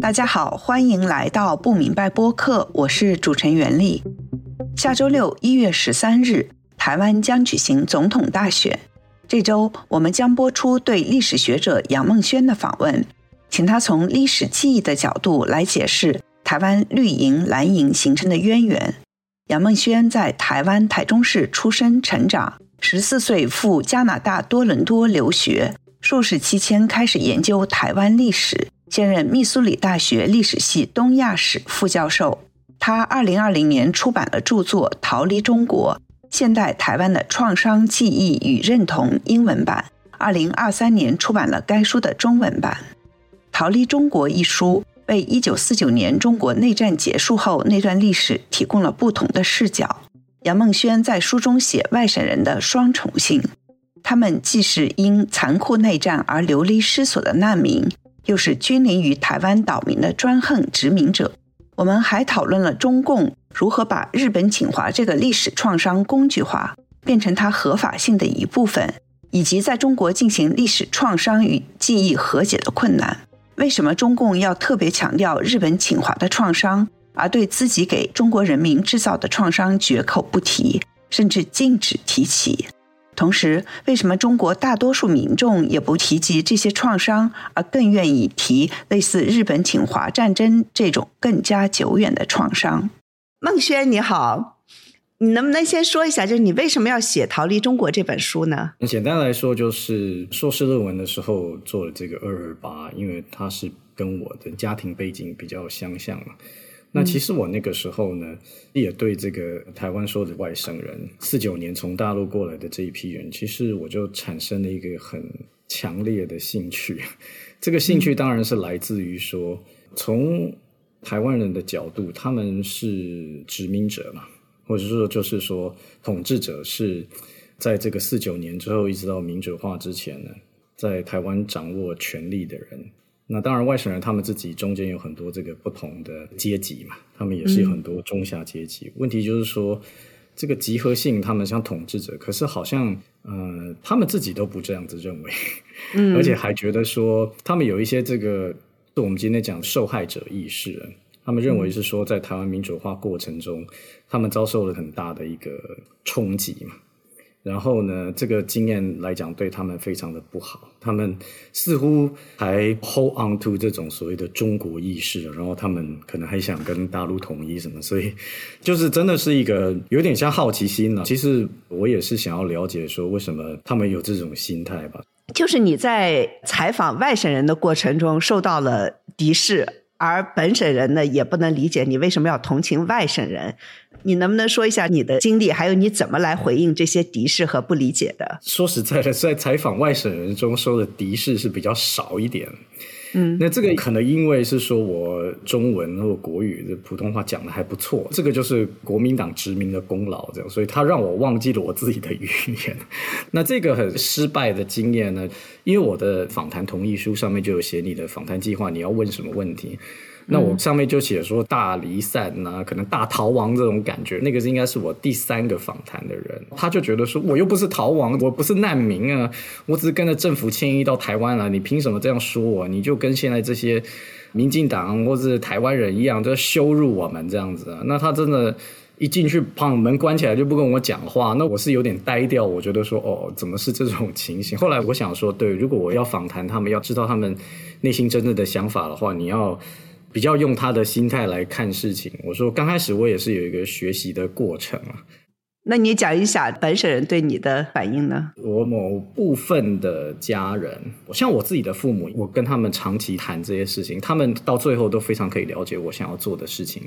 大家好，欢迎来到不明白播客，我是主持人袁丽。下周六一月十三日，台湾将举行总统大选。这周我们将播出对历史学者杨梦轩的访问，请他从历史记忆的角度来解释台湾绿营蓝营形成的渊源。杨梦轩在台湾台中市出生成长，十四岁赴加拿大多伦多留学，硕士期间开始研究台湾历史。现任密苏里大学历史系东亚史副教授。他二零二零年出版了著作《逃离中国：现代台湾的创伤记忆与认同》英文版。二零二三年出版了该书的中文版。《逃离中国》一书为一九四九年中国内战结束后那段历史提供了不同的视角。杨梦轩在书中写外省人的双重性，他们既是因残酷内战而流离失所的难民。又是君临于台湾岛民的专横殖民者。我们还讨论了中共如何把日本侵华这个历史创伤工具化，变成它合法性的一部分，以及在中国进行历史创伤与记忆和解的困难。为什么中共要特别强调日本侵华的创伤，而对自己给中国人民制造的创伤绝口不提，甚至禁止提起？同时，为什么中国大多数民众也不提及这些创伤，而更愿意提类似日本侵华战争这种更加久远的创伤？孟轩，你好，你能不能先说一下，就是你为什么要写《逃离中国》这本书呢？简单来说，就是硕士论文的时候做了这个二二八，因为它是跟我的家庭背景比较相像嘛。那其实我那个时候呢，也对这个台湾说的外省人，四九年从大陆过来的这一批人，其实我就产生了一个很强烈的兴趣。这个兴趣当然是来自于说，从台湾人的角度，他们是殖民者嘛，或者说就是说统治者是在这个四九年之后一直到民主化之前呢，在台湾掌握权力的人。那当然，外省人他们自己中间有很多这个不同的阶级嘛，他们也是有很多中下阶级。问题就是说，这个集合性，他们像统治者，可是好像呃，他们自己都不这样子认为，嗯，而且还觉得说，他们有一些这个，是我们今天讲受害者意识，他们认为是说，在台湾民主化过程中，他们遭受了很大的一个冲击嘛。然后呢，这个经验来讲，对他们非常的不好。他们似乎还 hold on to 这种所谓的中国意识，然后他们可能还想跟大陆统一什么，所以就是真的是一个有点像好奇心了。其实我也是想要了解说，为什么他们有这种心态吧。就是你在采访外省人的过程中受到了敌视。而本省人呢，也不能理解你为什么要同情外省人。你能不能说一下你的经历，还有你怎么来回应这些敌视和不理解的？说实在的，在采访外省人中说的敌视是比较少一点。嗯，那这个可能因为是说我中文或国语的普通话讲的还不错，这个就是国民党殖民的功劳，这样，所以他让我忘记了我自己的语言。那这个很失败的经验呢？因为我的访谈同意书上面就有写你的访谈计划，你要问什么问题。那我上面就写说大离散呐，可能大逃亡这种感觉，那个是应该是我第三个访谈的人，他就觉得说我又不是逃亡，我不是难民啊，我只是跟着政府迁移到台湾了，你凭什么这样说我？你就跟现在这些民进党或是台湾人一样，就羞辱我们这样子啊？那他真的，一进去把门关起来就不跟我讲话，那我是有点呆掉，我觉得说哦，怎么是这种情形？后来我想说，对，如果我要访谈他们，要知道他们内心真正的想法的话，你要。比较用他的心态来看事情。我说刚开始我也是有一个学习的过程啊。那你讲一下本省人对你的反应呢？我某部分的家人，像我自己的父母，我跟他们长期谈这些事情，他们到最后都非常可以了解我想要做的事情。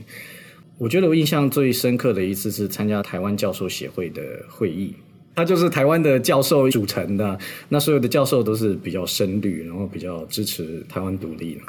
我觉得我印象最深刻的一次是参加台湾教授协会的会议，他就是台湾的教授组成的，那所有的教授都是比较深绿，然后比较支持台湾独立。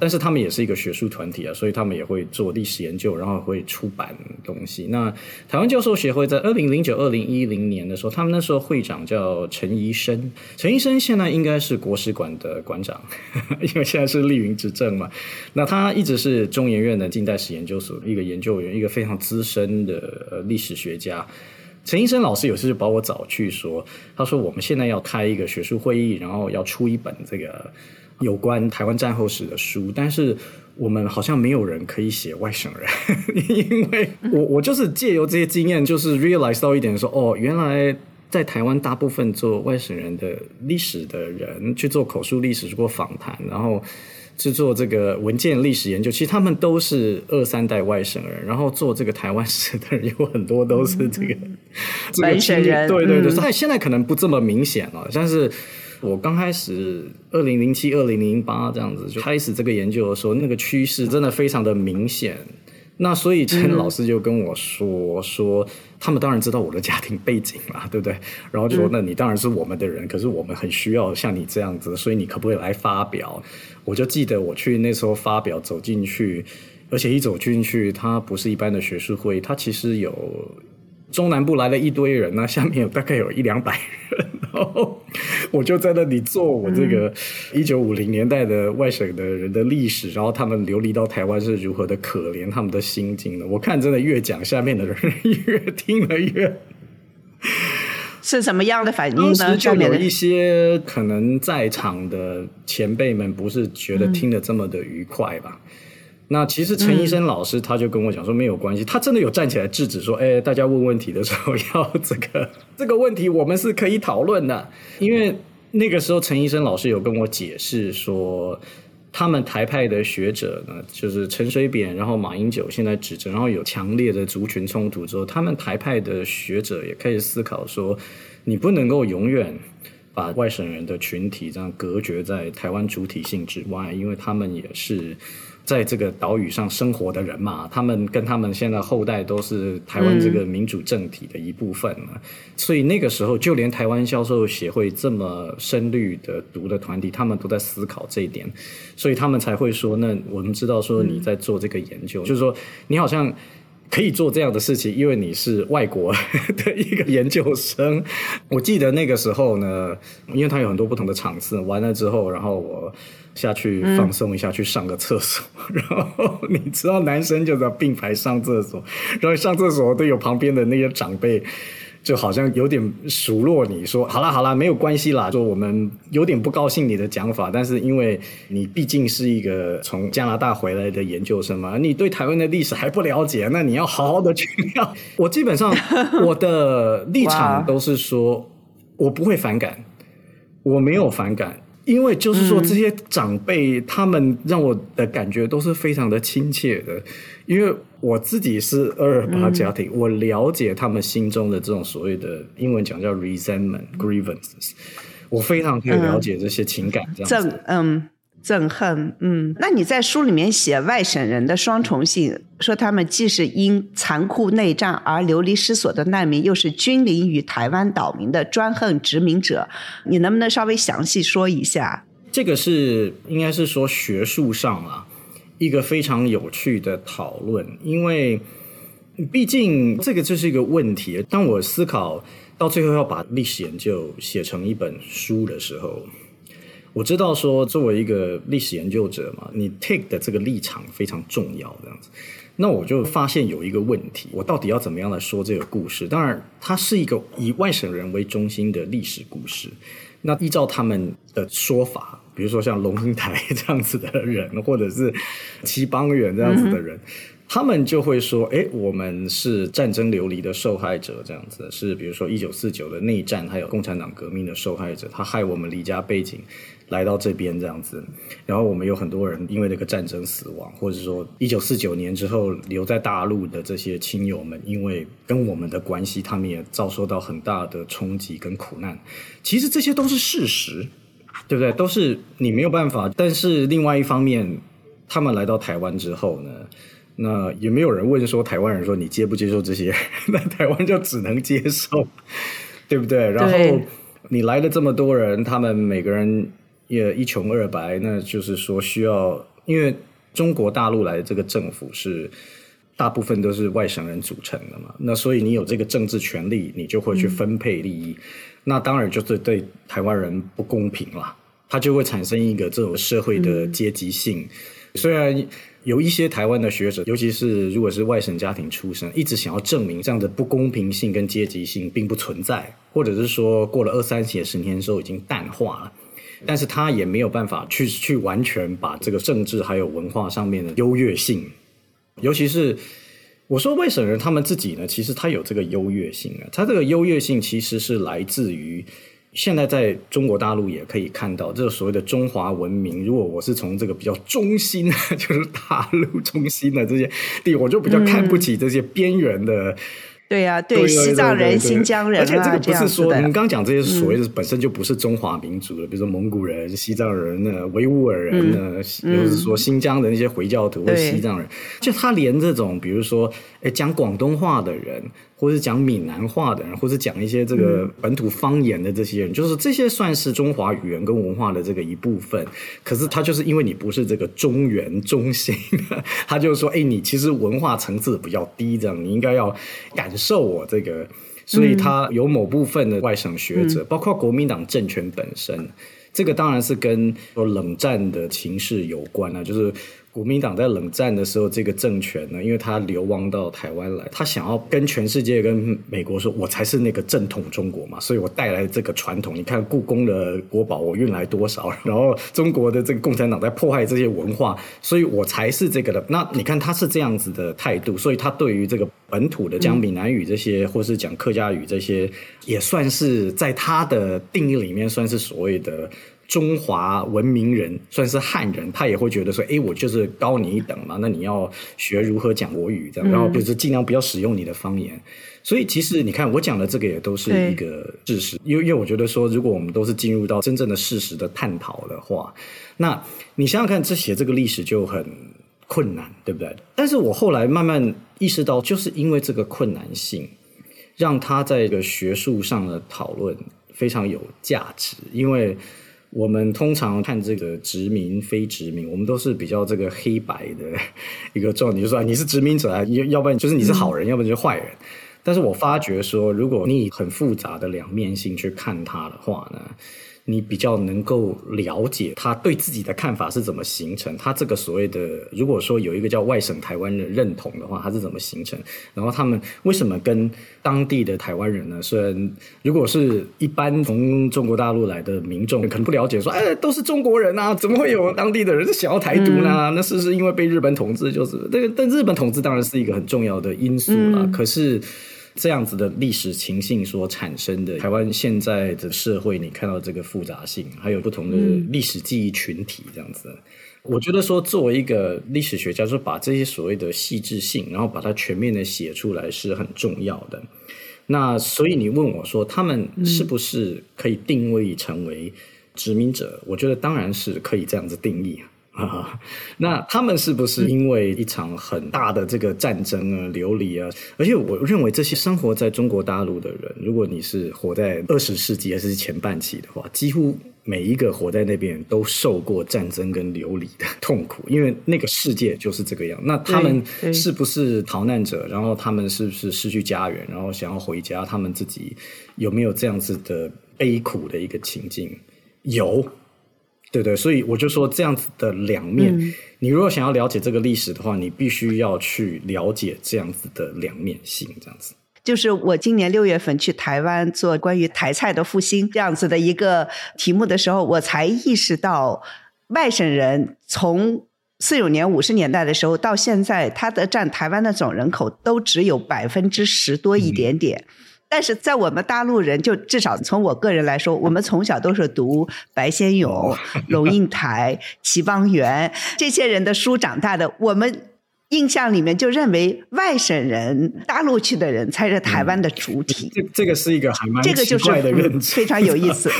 但是他们也是一个学术团体啊，所以他们也会做历史研究，然后会出版东西。那台湾教授协会在二零零九、二零一零年的时候，他们那时候会长叫陈怡生，陈怡生现在应该是国史馆的馆长，因为现在是立云执政嘛。那他一直是中研院的近代史研究所一个研究员，一个非常资深的历史学家。陈医生老师有次就把我找去说，他说我们现在要开一个学术会议，然后要出一本这个。有关台湾战后史的书，但是我们好像没有人可以写外省人，因为我我就是借由这些经验，就是 realize 到一点说，哦，原来在台湾大部分做外省人的历史的人去做口述历史，做访谈，然后。去做这个文件历史研究，其实他们都是二三代外省人，然后做这个台湾史的人有很多都是这个外省人。对 对对，但现在可能不这么明显了。但是我刚开始二零零七、二零零八这样子就开始这个研究的时候，那个趋势真的非常的明显。那所以陈老师就跟我说说，他们当然知道我的家庭背景啦，对不对？然后就说，那你当然是我们的人，可是我们很需要像你这样子，所以你可不可以来发表？我就记得我去那时候发表，走进去，而且一走进去，它不是一般的学术会，它其实有。中南部来了一堆人，那下面有大概有一两百人，然后我就在那里做我这个一九五零年代的外省的人的历史，然后他们流离到台湾是如何的可怜，他们的心境呢？我看真的越讲，下面的人越听了越是什么样的反应呢？就有一些可能在场的前辈们不是觉得听得这么的愉快吧。那其实陈医生老师他就跟我讲说没有关系，他真的有站起来制止说，哎，大家问问题的时候要这个 这个问题我们是可以讨论的，因为那个时候陈医生老师有跟我解释说，他们台派的学者呢，就是陈水扁，然后马英九现在指责，然后有强烈的族群冲突之后，他们台派的学者也开始思考说，你不能够永远把外省人的群体这样隔绝在台湾主体性之外，因为他们也是。在这个岛屿上生活的人嘛，他们跟他们现在后代都是台湾这个民主政体的一部分，所以那个时候就连台湾销售协会这么深绿的读的团体，他们都在思考这一点，所以他们才会说，那我们知道说你在做这个研究，就是说你好像。可以做这样的事情，因为你是外国 的一个研究生。我记得那个时候呢，因为他有很多不同的场次，完了之后，然后我下去放松一下，去上个厕所。然后你知道，男生就在并排上厕所，然后上厕所都有旁边的那些长辈。就好像有点数落你说，好啦好啦，没有关系啦。说我们有点不高兴你的讲法，但是因为你毕竟是一个从加拿大回来的研究生嘛，你对台湾的历史还不了解，那你要好好的去聊。我基本上 我的立场都是说，我不会反感，我没有反感。因为就是说，这些长辈他们让我的感觉都是非常的亲切的，因为我自己是二二八家庭，我了解他们心中的这种所谓的英文讲叫 resentment grievances，我非常可以了解这些情感，这样子，嗯。憎恨，嗯，那你在书里面写外省人的双重性，说他们既是因残酷内战而流离失所的难民，又是君临于台湾岛民的专横殖民者，你能不能稍微详细说一下？这个是应该是说学术上啊一个非常有趣的讨论，因为毕竟这个就是一个问题。当我思考到最后要把历史研究写成一本书的时候。我知道说，作为一个历史研究者嘛，你 take 的这个立场非常重要，这样子。那我就发现有一个问题，我到底要怎么样来说这个故事？当然，它是一个以外省人为中心的历史故事。那依照他们的说法，比如说像龙应台这样子的人，或者是齐邦媛这样子的人。他们就会说：“哎，我们是战争流离的受害者，这样子是比如说一九四九的内战，还有共产党革命的受害者，他害我们离家背井来到这边这样子。然后我们有很多人因为那个战争死亡，或者说一九四九年之后留在大陆的这些亲友们，因为跟我们的关系，他们也遭受到很大的冲击跟苦难。其实这些都是事实，对不对？都是你没有办法。但是另外一方面，他们来到台湾之后呢？”那也没有人问说台湾人说你接不接受这些，那台湾就只能接受，对不对？然后你来了这么多人，他们每个人也一穷二白，那就是说需要，因为中国大陆来的这个政府是大部分都是外省人组成的嘛，那所以你有这个政治权利，你就会去分配利益，那当然就是对台湾人不公平了，它就会产生一个这种社会的阶级性，虽然。有一些台湾的学者，尤其是如果是外省家庭出身，一直想要证明这样的不公平性跟阶级性并不存在，或者是说过了二三十年、十年之后已经淡化了。但是他也没有办法去去完全把这个政治还有文化上面的优越性，尤其是我说外省人他们自己呢，其实他有这个优越性啊，他这个优越性其实是来自于。现在在中国大陆也可以看到，这个所谓的中华文明。如果我是从这个比较中心，就是大陆中心的这些地，我就比较看不起这些边缘的。对呀，对西藏人、新疆人，而且这个不是说你们刚讲这些所谓的本身就不是中华民族的，比如说蒙古人、西藏人呢、维吾尔人呢，又是说新疆的那些回教徒或西藏人，就他连这种比如说哎讲广东话的人。或是讲闽南话的人，或是讲一些这个本土方言的这些人，就是这些算是中华语言跟文化的这个一部分。可是他就是因为你不是这个中原中心，他就说：“哎，你其实文化层次比较低，这样你应该要感受我这个。”所以，他有某部分的外省学者，包括国民党政权本身，这个当然是跟冷战的情势有关啊，就是。国民党在冷战的时候，这个政权呢，因为他流亡到台湾来，他想要跟全世界、跟美国说，我才是那个正统中国嘛，所以我带来这个传统。你看故宫的国宝，我运来多少？然后中国的这个共产党在破坏这些文化，所以我才是这个的。那你看他是这样子的态度，所以他对于这个本土的讲闽南语这些，或是讲客家语这些，也算是在他的定义里面，算是所谓的。中华文明人算是汉人，他也会觉得说：“哎，我就是高你一等嘛，那你要学如何讲国语，这样，然后就是尽量不要使用你的方言。”所以，其实你看我讲的这个也都是一个事实，因为因为我觉得说，如果我们都是进入到真正的事实的探讨的话，那你想想看，这写这个历史就很困难，对不对？但是我后来慢慢意识到，就是因为这个困难性，让他在一个学术上的讨论非常有价值，因为。我们通常看这个殖民非殖民，我们都是比较这个黑白的一个状态，就是说你是殖民者啊，要要不然就是你是好人，要不然就是坏人。但是我发觉说，如果你很复杂的两面性去看它的话呢？你比较能够了解他对自己的看法是怎么形成，他这个所谓的如果说有一个叫外省台湾人认同的话，他是怎么形成？然后他们为什么跟当地的台湾人呢？虽然如果是一般从中国大陆来的民众可能不了解，说哎都是中国人啊，怎么会有当地的人想要台独呢？那是不是因为被日本统治？就是这个，但日本统治当然是一个很重要的因素了。可是。这样子的历史情境所产生的台湾现在的社会，你看到这个复杂性，还有不同的历史记忆群体，这样子，我觉得说作为一个历史学家，说把这些所谓的细致性，然后把它全面的写出来是很重要的。那所以你问我说，他们是不是可以定位成为殖民者？我觉得当然是可以这样子定义。啊，那他们是不是因为一场很大的这个战争啊、流离啊？而且我认为这些生活在中国大陆的人，如果你是活在二十世纪还是前半期的话，几乎每一个活在那边都受过战争跟流离的痛苦，因为那个世界就是这个样。那他们是不是逃难者？然后他们是不是失去家园，然后想要回家？他们自己有没有这样子的悲苦的一个情境？有。对对，所以我就说这样子的两面，你如果想要了解这个历史的话，你必须要去了解这样子的两面性，这样子。就是我今年六月份去台湾做关于台菜的复兴这样子的一个题目的时候，我才意识到外省人从四九年五十年代的时候到现在，他的占台湾的总人口都只有百分之十多一点点。但是在我们大陆人，就至少从我个人来说，我们从小都是读白先勇、龙应台、齐邦媛这些人的书长大的，我们印象里面就认为外省人、大陆去的人才是台湾的主体。这这个是一个还蛮奇怪的认知，非常有意思。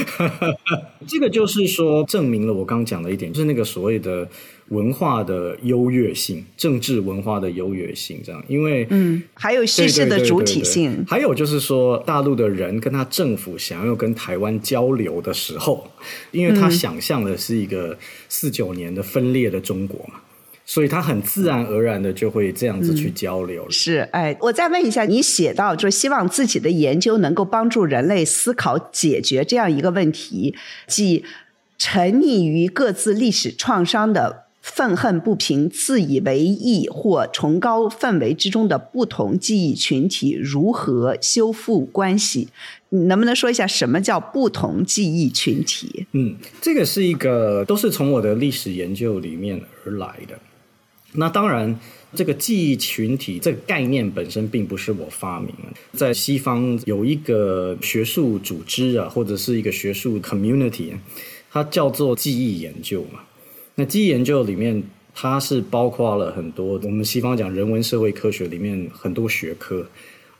这个就是说，证明了我刚刚讲的一点，就是那个所谓的。文化的优越性，政治文化的优越性，这样，因为嗯，还有叙事的主体性，还有就是说，大陆的人跟他政府想要跟台湾交流的时候，因为他想象的是一个四九年的分裂的中国嘛，所以他很自然而然的就会这样子去交流。是，哎，我再问一下，你写到就希望自己的研究能够帮助人类思考解决这样一个问题，即沉溺于各自历史创伤的。愤恨不平、自以为意或崇高氛围之中的不同记忆群体如何修复关系？能不能说一下什么叫不同记忆群体？嗯，这个是一个都是从我的历史研究里面而来的。那当然，这个记忆群体这个概念本身并不是我发明的，在西方有一个学术组织啊，或者是一个学术 community，它叫做记忆研究嘛。那记忆研究里面，它是包括了很多我们西方讲人文社会科学里面很多学科。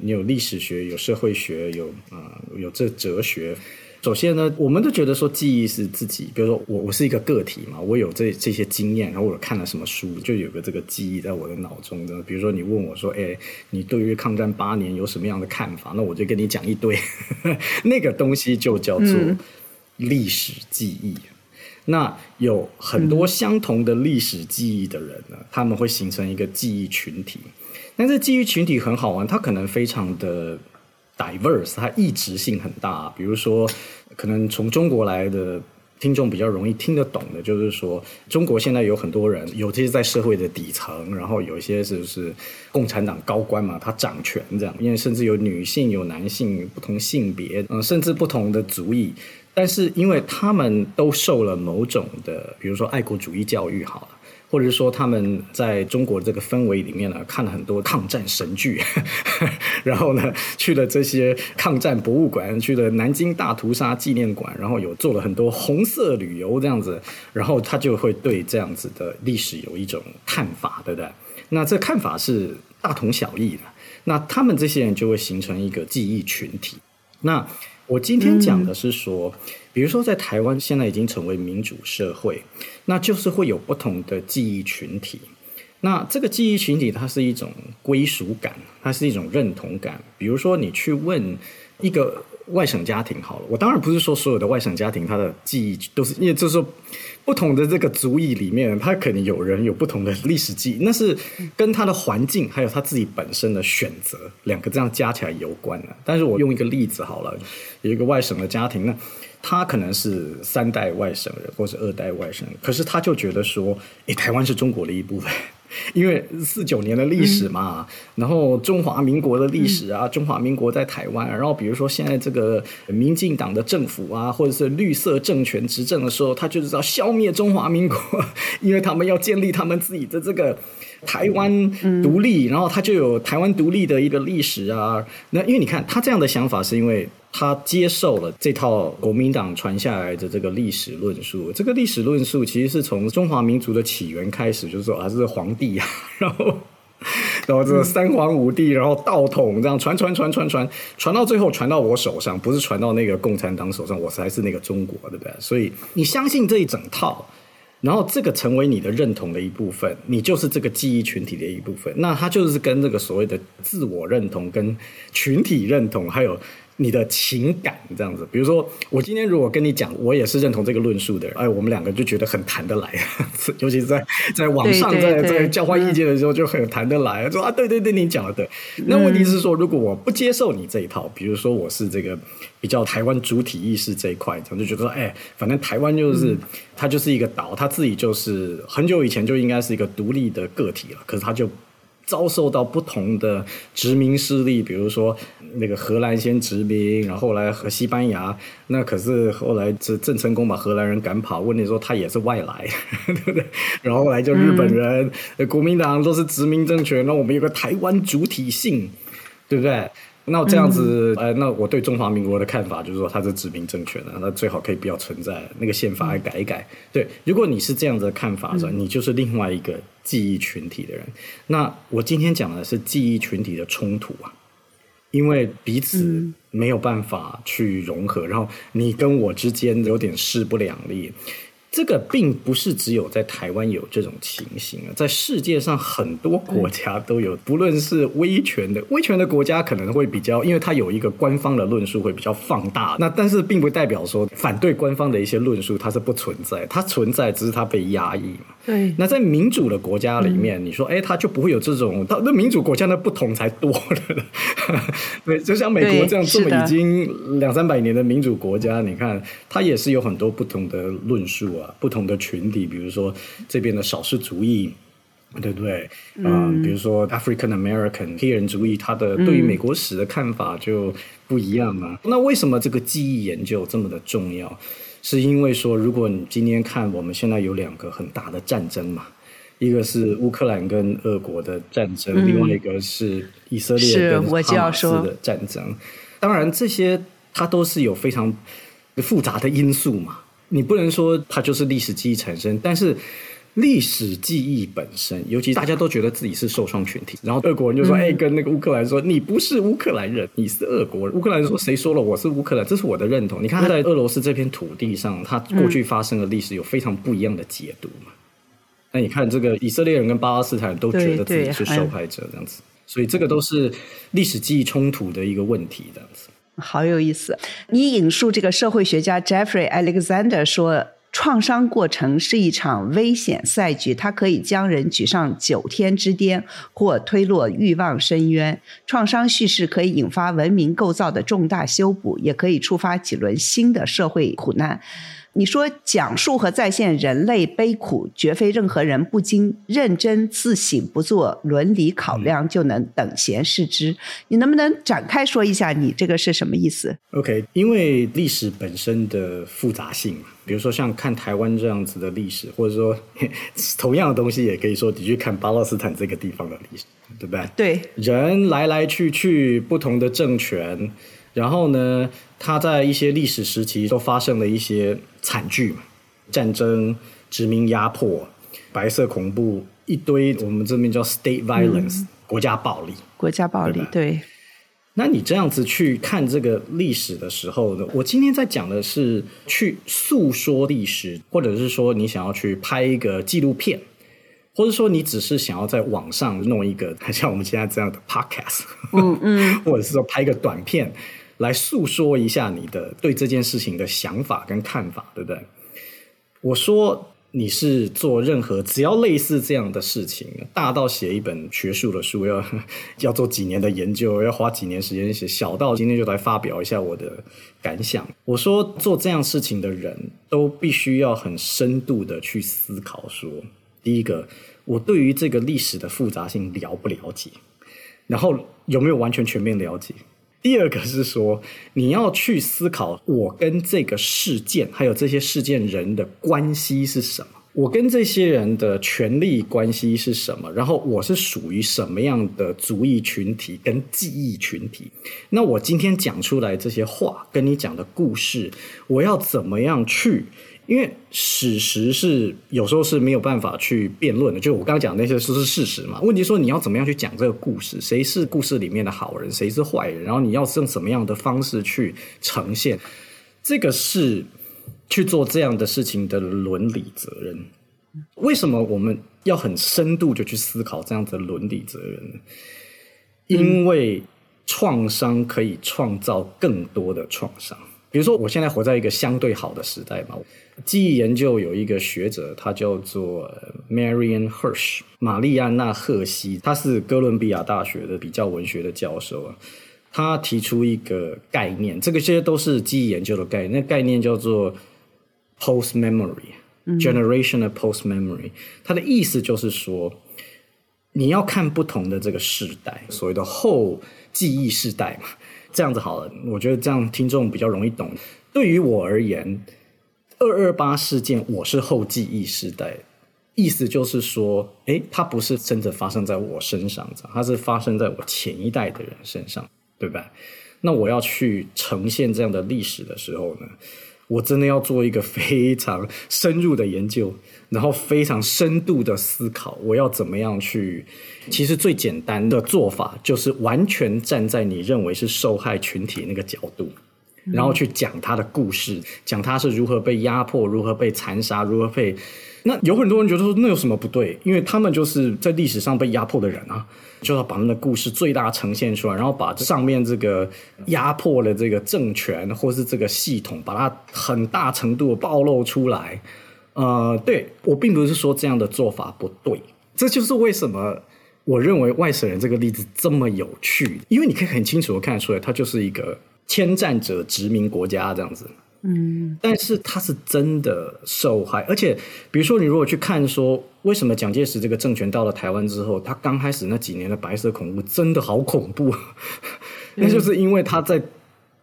你有历史学，有社会学，有啊，有这哲学。首先呢，我们都觉得说记忆是自己，比如说我我是一个个体嘛，我有这这些经验，然后我看了什么书，就有个这个记忆在我的脑中的。比如说你问我说，哎，你对于抗战八年有什么样的看法？那我就跟你讲一堆，那个东西就叫做历史记忆。那有很多相同的历史记忆的人呢，他们会形成一个记忆群体。但是记忆群体很好玩，它可能非常的 diverse，它异质性很大。比如说，可能从中国来的听众比较容易听得懂的，就是说，中国现在有很多人，有这些在社会的底层，然后有一些是是共产党高官嘛，他掌权这样，因为甚至有女性、有男性，不同性别，嗯，甚至不同的族裔，但是因为他们都受了某种的，比如说爱国主义教育，好了。或者说他们在中国这个氛围里面呢，看了很多抗战神剧，然后呢去了这些抗战博物馆，去了南京大屠杀纪念馆，然后有做了很多红色旅游这样子，然后他就会对这样子的历史有一种看法，对不对？那这看法是大同小异的，那他们这些人就会形成一个记忆群体。那我今天讲的是说。比如说，在台湾现在已经成为民主社会，那就是会有不同的记忆群体。那这个记忆群体，它是一种归属感，它是一种认同感。比如说，你去问一个外省家庭好了，我当然不是说所有的外省家庭他的记忆都是，因为就是说。不同的这个族裔里面，他可能有人有不同的历史记忆，那是跟他的环境还有他自己本身的选择两个这样加起来有关的。但是我用一个例子好了，有一个外省的家庭，那他可能是三代外省人或者二代外省人，可是他就觉得说，诶，台湾是中国的一部分。因为四九年的历史嘛，然后中华民国的历史啊，中华民国在台湾，然后比如说现在这个民进党的政府啊，或者是绿色政权执政的时候，他就是要消灭中华民国，因为他们要建立他们自己的这个。台湾独立，然后他就有台湾独立的一个历史啊。那因为你看他这样的想法，是因为他接受了这套国民党传下来的这个历史论述。这个历史论述其实是从中华民族的起源开始，就是说啊，这是皇帝啊，然后然后这三皇五帝，然后道统这样传传传传传传到最后传到我手上，不是传到那个共产党手上，我才是那个中国，对不对？所以你相信这一整套。然后这个成为你的认同的一部分，你就是这个记忆群体的一部分。那它就是跟这个所谓的自我认同、跟群体认同，还有。你的情感这样子，比如说我今天如果跟你讲，我也是认同这个论述的人，哎，我们两个就觉得很谈得来，尤其是在在网上在在交换意见的时候就很谈得来，说啊，对对对，你讲的对。那问题是说，如果我不接受你这一套，比如说我是这个比较台湾主体意识这一块，我就觉得说，哎，反正台湾就是它就是一个岛，它自己就是很久以前就应该是一个独立的个体了，可是它就。遭受到不同的殖民势力，比如说那个荷兰先殖民，然后后来和西班牙，那可是后来这郑成功把荷兰人赶跑。问题说他也是外来，对不对？然后来就日本人，国民党都是殖民政权，那我们有个台湾主体性，对不对？那这样子，呃，那我对中华民国的看法就是说，它是殖民政权的，那最好可以不要存在，那个宪法还改一改。对，如果你是这样的看法的，你就是另外一个记忆群体的人。那我今天讲的是记忆群体的冲突啊，因为彼此没有办法去融合，然后你跟我之间有点势不两立。这个并不是只有在台湾有这种情形啊，在世界上很多国家都有，不论是威权的威权的国家可能会比较，因为它有一个官方的论述会比较放大。那但是并不代表说反对官方的一些论述它是不存在，它存在只是它被压抑嘛。对。那在民主的国家里面，你说哎，它就不会有这种，那民主国家的不同才多了。对，就像美国这样这么已经两三百年的民主国家，你看它也是有很多不同的论述。不同的群体，比如说这边的少数族裔，对不对？嗯，比如说 African American 黑人主义，他的对于美国史的看法就不一样嘛。那为什么这个记忆研究这么的重要？是因为说，如果你今天看我们现在有两个很大的战争嘛，一个是乌克兰跟俄国的战争，另外一个是以色列跟哈马斯的战争。当然，这些它都是有非常复杂的因素嘛。你不能说它就是历史记忆产生，但是。历史记忆本身，尤其大家都觉得自己是受创群体，然后俄国人就说：“哎，跟那个乌克兰说，你不是乌克兰人，你是俄国人。”乌克兰说：“谁说了我是乌克兰？这是我的认同。”你看他在俄罗斯这片土地上，他过去发生的历史有非常不一样的解读嘛？那你看这个以色列人跟巴勒斯坦人都觉得自己是受害者这样子，所以这个都是历史记忆冲突的一个问题这样子。好有意思，你引述这个社会学家 Jeffrey Alexander 说。创伤过程是一场危险赛局，它可以将人举上九天之巅，或推落欲望深渊。创伤叙事可以引发文明构造的重大修补，也可以触发几轮新的社会苦难。你说讲述和再现人类悲苦，绝非任何人不经认真自省、不做伦理考量就能等闲视之。你能不能展开说一下，你这个是什么意思？OK，因为历史本身的复杂性嘛，比如说像看台湾这样子的历史，或者说 同样的东西，也可以说你去看巴勒斯坦这个地方的历史，对不对？对，人来来去去，不同的政权。然后呢，他在一些历史时期都发生了一些惨剧嘛，战争、殖民压迫、白色恐怖，一堆我们这边叫 state violence，国家暴力。国家暴力，对。那你这样子去看这个历史的时候呢？我今天在讲的是去诉说历史，或者是说你想要去拍一个纪录片，或者说你只是想要在网上弄一个 像我们现在这样的 podcast，嗯嗯，或者是说拍一个短片。来诉说一下你的对这件事情的想法跟看法，对不对？我说你是做任何只要类似这样的事情，大到写一本学术的书要要做几年的研究，要花几年时间写；小到今天就来发表一下我的感想。我说做这样事情的人都必须要很深度的去思考，说第一个，我对于这个历史的复杂性了不了解，然后有没有完全全面了解。第二个是说，你要去思考我跟这个事件，还有这些事件人的关系是什么？我跟这些人的权利关系是什么？然后我是属于什么样的族裔群体跟记忆群体？那我今天讲出来这些话，跟你讲的故事，我要怎么样去？因为史实是有时候是没有办法去辩论的，就我刚刚讲那些都是事实嘛。问题说你要怎么样去讲这个故事？谁是故事里面的好人，谁是坏人？然后你要用什么样的方式去呈现？这个是去做这样的事情的伦理责任。为什么我们要很深度就去思考这样子的伦理责任呢？因为创伤可以创造更多的创伤。比如说，我现在活在一个相对好的时代嘛。记忆研究有一个学者，他叫做 Marian Hirsch，玛丽安娜·赫西，他是哥伦比亚大学的比较文学的教授啊。他提出一个概念，这个些都是记忆研究的概念。那概念叫做 post memory，generation of post memory。它的意思就是说，你要看不同的这个世代，所谓的后记忆世代嘛。这样子好了，我觉得这样听众比较容易懂。对于我而言。二二八事件，我是后记忆时代，意思就是说，哎，它不是真的发生在我身上，它是发生在我前一代的人身上，对吧？那我要去呈现这样的历史的时候呢，我真的要做一个非常深入的研究，然后非常深度的思考，我要怎么样去？其实最简单的做法就是完全站在你认为是受害群体那个角度。然后去讲他的故事，讲他是如何被压迫，如何被残杀，如何被……那有很多人觉得说那有什么不对？因为他们就是在历史上被压迫的人啊，就要把他们的故事最大呈现出来，然后把上面这个压迫的这个政权或是这个系统，把它很大程度暴露出来。呃，对我并不是说这样的做法不对，这就是为什么我认为外省人这个例子这么有趣，因为你可以很清楚的看得出来，它就是一个。迁占者殖民国家这样子，嗯，但是他是真的受害，而且比如说你如果去看说，为什么蒋介石这个政权到了台湾之后，他刚开始那几年的白色恐怖真的好恐怖，那就是因为他在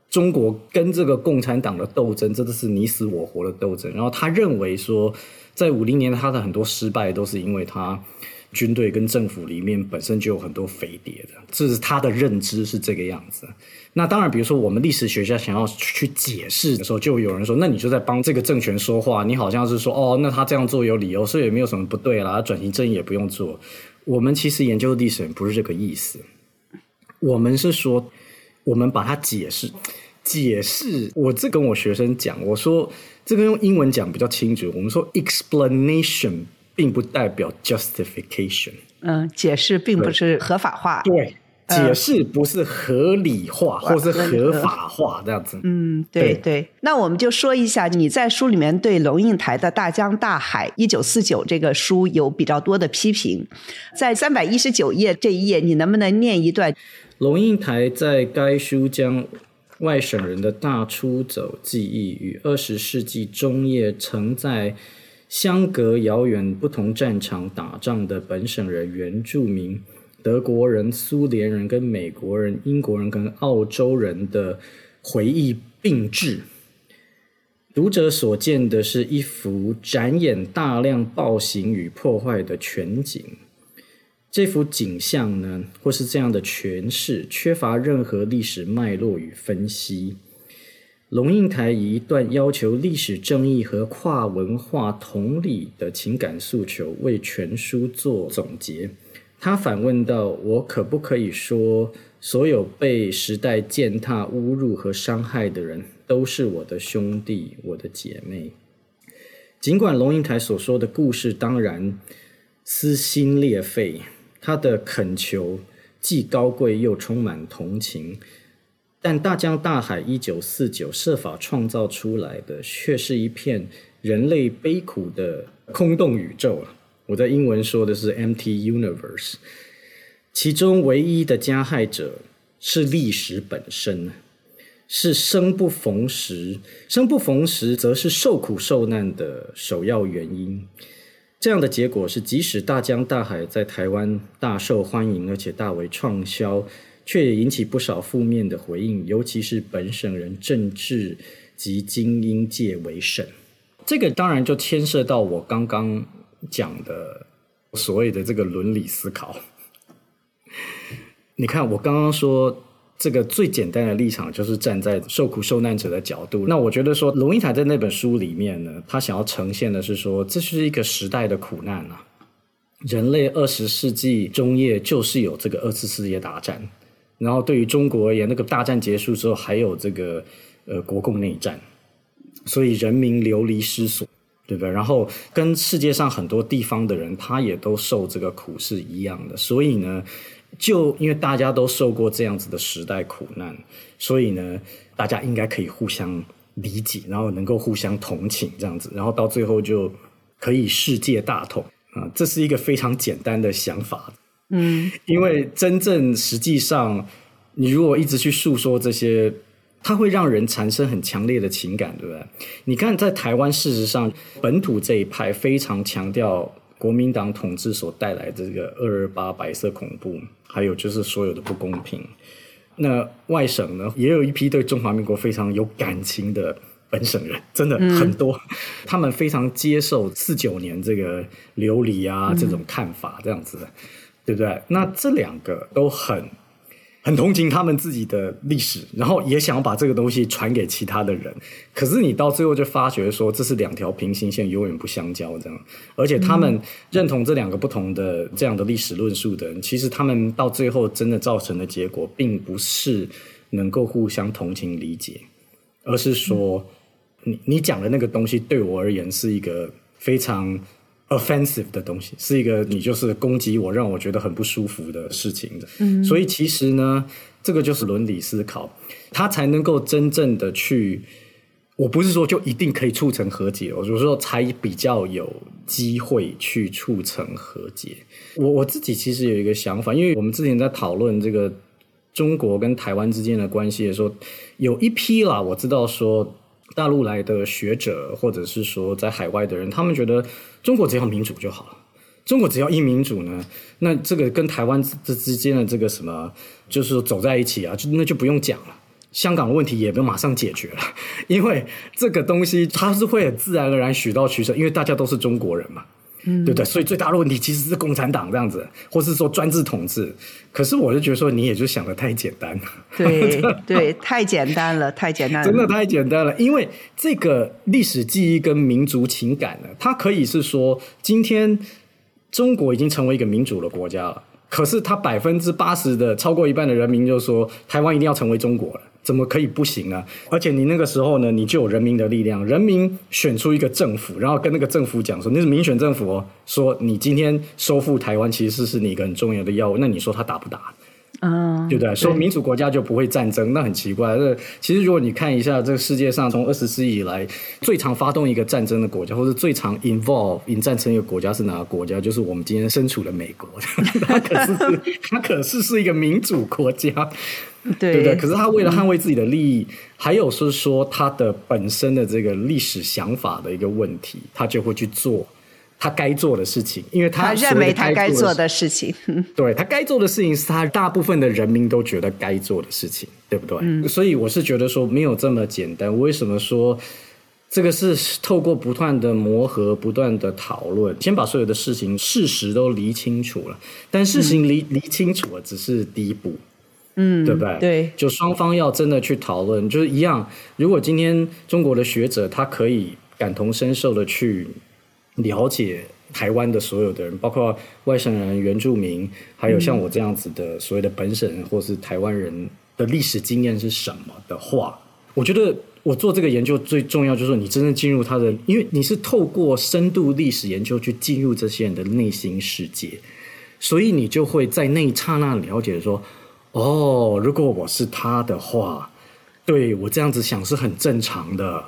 中国跟这个共产党的斗争真的是你死我活的斗争，然后他认为说，在五零年他的很多失败都是因为他。军队跟政府里面本身就有很多匪谍的，这是他的认知是这个样子。那当然，比如说我们历史学家想要去解释的时候，就有人说：“那你就在帮这个政权说话，你好像是说哦，那他这样做有理由，所以也没有什么不对啦，转型正义也不用做。”我们其实研究历史不是这个意思，我们是说，我们把它解释解释。我这跟我学生讲，我说这个用英文讲比较清楚。我们说 explanation。并不代表 justification。嗯，解释并不是合法化。对，解释不是合理化或是合法化这样子。嗯，对对。那我们就说一下，你在书里面对龙应台的《大江大海一九四九》这个书有比较多的批评。在三百一十九页这一页，你能不能念一段？龙应台在该书将外省人的大出走记忆与二十世纪中叶曾在。相隔遥远、不同战场打仗的本省人、原住民、德国人、苏联人、跟美国人、英国人跟澳洲人的回忆并置，读者所见的是一幅展演大量暴行与破坏的全景。这幅景象呢，或是这样的诠释，缺乏任何历史脉络与分析。龙应台以一段要求历史正义和跨文化同理的情感诉求为全书做总结。他反问道：“我可不可以说，所有被时代践踏、侮辱和伤害的人，都是我的兄弟、我的姐妹？”尽管龙应台所说的故事当然撕心裂肺，他的恳求既高贵又充满同情。但大江大海一九四九设法创造出来的，却是一片人类悲苦的空洞宇宙啊！我在英文说的是 “empty universe”，其中唯一的加害者是历史本身，是生不逢时，生不逢时则是受苦受难的首要原因。这样的结果是，即使大江大海在台湾大受欢迎，而且大为畅销。却也引起不少负面的回应，尤其是本省人政治及精英界为甚。这个当然就牵涉到我刚刚讲的所谓的这个伦理思考。你看，我刚刚说这个最简单的立场就是站在受苦受难者的角度。那我觉得说，龙应台在那本书里面呢，他想要呈现的是说，这是一个时代的苦难啊。人类二十世纪中叶就是有这个二次世界大战。然后对于中国而言，那个大战结束之后，还有这个呃国共内战，所以人民流离失所，对不对？然后跟世界上很多地方的人，他也都受这个苦是一样的。所以呢，就因为大家都受过这样子的时代苦难，所以呢，大家应该可以互相理解，然后能够互相同情这样子，然后到最后就可以世界大同啊！这是一个非常简单的想法。嗯，因为真正实际上，你如果一直去诉说这些，它会让人产生很强烈的情感，对不对？你看，在台湾，事实上本土这一派非常强调国民党统治所带来的这个二二八白色恐怖，还有就是所有的不公平。那外省呢，也有一批对中华民国非常有感情的本省人，真的很多，他们非常接受四九年这个流离啊这种看法，这样子的。对不对？那这两个都很很同情他们自己的历史，然后也想要把这个东西传给其他的人。可是你到最后就发觉说，这是两条平行线，永远不相交这样。而且他们认同这两个不同的这样的历史论述的人，其实他们到最后真的造成的结果，并不是能够互相同情理解，而是说，你你讲的那个东西对我而言是一个非常。Offensive 的东西是一个你就是攻击我，让我觉得很不舒服的事情的。嗯，所以其实呢，这个就是伦理思考，它才能够真正的去，我不是说就一定可以促成和解，我是说才比较有机会去促成和解。我我自己其实有一个想法，因为我们之前在讨论这个中国跟台湾之间的关系的时候，有一批啦，我知道说。大陆来的学者，或者是说在海外的人，他们觉得中国只要民主就好了。中国只要一民主呢，那这个跟台湾这之间的这个什么，就是走在一起啊，就那就不用讲了。香港的问题也不马上解决了，因为这个东西它是会很自然而然水到渠成，因为大家都是中国人嘛。对不对？所以最大的问题其实是共产党这样子，或是说专制统治。可是我就觉得说，你也就想的太简单了。对对，太简单了，太简单了，真的太简单了。因为这个历史记忆跟民族情感呢，它可以是说，今天中国已经成为一个民主的国家了，可是它百分之八十的超过一半的人民就说，台湾一定要成为中国了。怎么可以不行呢？而且你那个时候呢，你就有人民的力量，人民选出一个政府，然后跟那个政府讲说，那是民选政府哦，说你今天收复台湾其实是你一个很重要的要务，那你说他打不打？嗯，对不对？说民主国家就不会战争，那很奇怪。这其实如果你看一下这个世界上从二十世纪以来最常发动一个战争的国家，或者最常 involve in 战争一个国家是哪个国家？就是我们今天身处的美国，它可是它可是是一个民主国家。对不对？可是他为了捍卫自己的利益，还有是说他的本身的这个历史想法的一个问题，他就会去做他该做的事情，因为他认为他该做的事情。对他该做的事情是他大部分的人民都觉得该做的事情，对不对？所以我是觉得说没有这么简单。为什么说这个是透过不断的磨合、不断的讨论，先把所有的事情事实都理清楚了？但事情理理清楚了，只是第一步。嗯，对不对？对，就双方要真的去讨论，就是一样。如果今天中国的学者他可以感同身受的去了解台湾的所有的人，包括外省人、原住民，还有像我这样子的所谓的本省人或是台湾人的历史经验是什么的话，我觉得我做这个研究最重要就是说，你真正进入他的，因为你是透过深度历史研究去进入这些人的内心世界，所以你就会在那一刹那了解说。哦，如果我是他的话，对我这样子想是很正常的，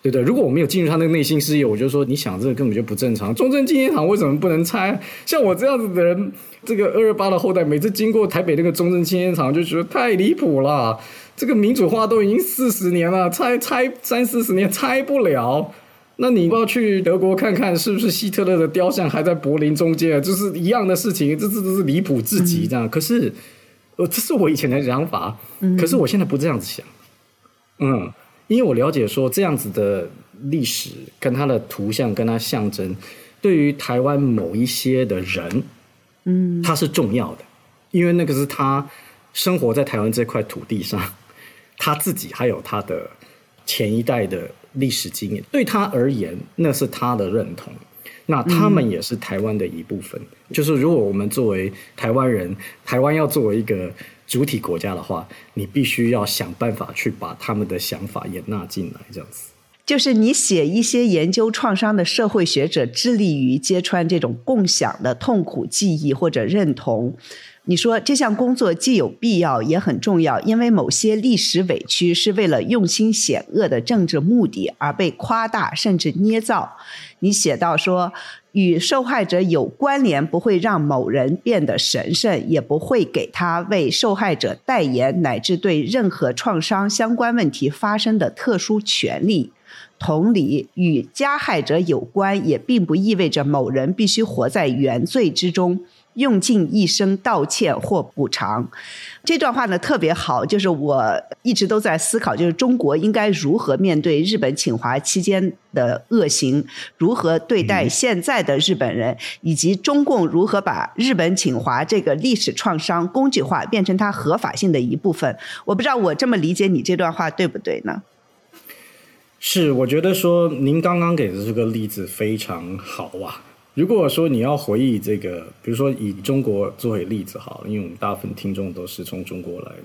对不对？如果我没有进入他那个内心世界，我就说你想这个根本就不正常。中正纪念堂为什么不能拆？像我这样子的人，这个二二八的后代，每次经过台北那个中正纪念堂，就觉得太离谱了。这个民主化都已经四十年了，拆拆三四十年拆不了。那你不要去德国看看，是不是希特勒的雕像还在柏林中间？就是一样的事情，这这都是离谱至极这样。可是。呃，这是我以前的想法，可是我现在不这样子想，嗯，因为我了解说这样子的历史跟它的图像跟它象征，对于台湾某一些的人，嗯，它是重要的，因为那个是他生活在台湾这块土地上，他自己还有他的前一代的历史经验，对他而言，那是他的认同。那他们也是台湾的一部分。就是如果我们作为台湾人，台湾要作为一个主体国家的话，你必须要想办法去把他们的想法也纳进来，这样子。就是你写一些研究创伤的社会学者，致力于揭穿这种共享的痛苦记忆或者认同。你说这项工作既有必要也很重要，因为某些历史委屈是为了用心险恶的政治目的而被夸大甚至捏造。你写到说，与受害者有关联不会让某人变得神圣，也不会给他为受害者代言，乃至对任何创伤相关问题发生的特殊权利。同理，与加害者有关，也并不意味着某人必须活在原罪之中。用尽一生道歉或补偿，这段话呢特别好，就是我一直都在思考，就是中国应该如何面对日本侵华期间的恶行，如何对待现在的日本人，以及中共如何把日本侵华这个历史创伤工具化，变成它合法性的一部分。我不知道我这么理解你这段话对不对呢？是，我觉得说您刚刚给的这个例子非常好啊。如果说你要回忆这个，比如说以中国作为例子好，因为我们大部分听众都是从中国来的，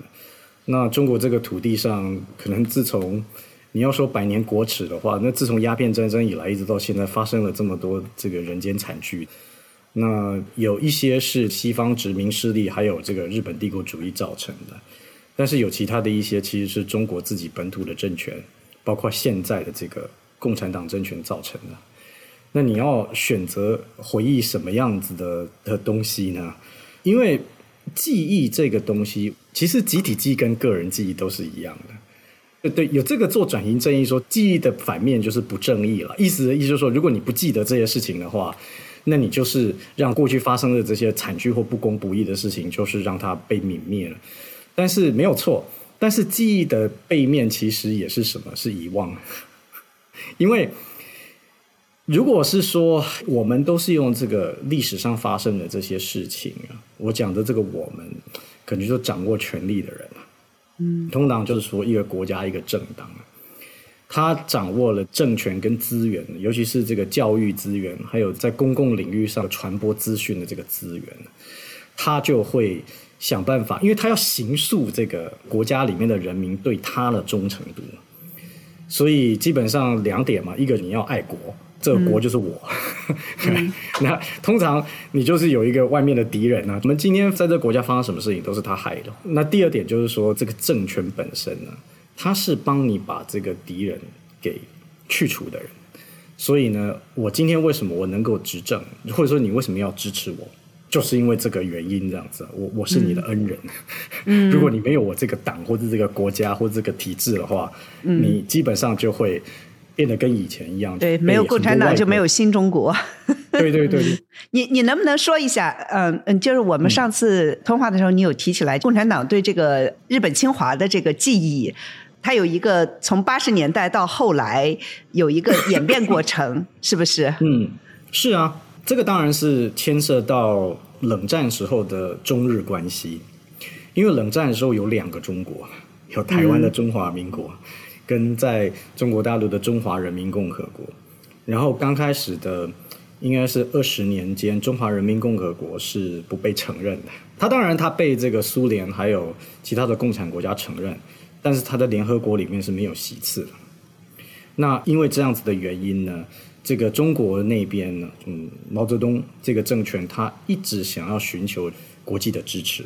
那中国这个土地上，可能自从你要说百年国耻的话，那自从鸦片战争以来，一直到现在发生了这么多这个人间惨剧，那有一些是西方殖民势力还有这个日本帝国主义造成的，但是有其他的一些其实是中国自己本土的政权，包括现在的这个共产党政权造成的。那你要选择回忆什么样子的的东西呢？因为记忆这个东西，其实集体记忆跟个人记忆都是一样的。对对，有这个做转型正义，说记忆的反面就是不正义了。意思意思就是说，如果你不记得这些事情的话，那你就是让过去发生的这些惨剧或不公不义的事情，就是让它被泯灭了。但是没有错，但是记忆的背面其实也是什么？是遗忘。因为如果是说我们都是用这个历史上发生的这些事情啊，我讲的这个我们，可能就掌握权力的人啊。嗯，通常就是说一个国家一个政党。他掌握了政权跟资源，尤其是这个教育资源，还有在公共领域上传播资讯的这个资源，他就会想办法，因为他要形塑这个国家里面的人民对他的忠诚度。所以基本上两点嘛，一个你要爱国，这个国就是我。那通常你就是有一个外面的敌人啊，我们今天在这个国家发生什么事情都是他害的。那第二点就是说，这个政权本身呢。他是帮你把这个敌人给去除的人，所以呢，我今天为什么我能够执政，或者说你为什么要支持我，就是因为这个原因这样子。我我是你的恩人，嗯，如果你没有我这个党或者这个国家或者这个体制的话，你基本上就会变得跟以前一样。对，没有共产党就没有新中国。对对对，你你能不能说一下？嗯嗯，就是我们上次通话的时候，你有提起来共产党对这个日本侵华的这个记忆。它有一个从八十年代到后来有一个演变过程，是不是？嗯，是啊，这个当然是牵涉到冷战时候的中日关系，因为冷战的时候有两个中国，有台湾的中华民国，跟在中国大陆的中华人民共和国。然后刚开始的应该是二十年间，中华人民共和国是不被承认的。它当然它被这个苏联还有其他的共产国家承认。但是他的联合国里面是没有席次的。那因为这样子的原因呢，这个中国那边呢，嗯，毛泽东这个政权他一直想要寻求国际的支持，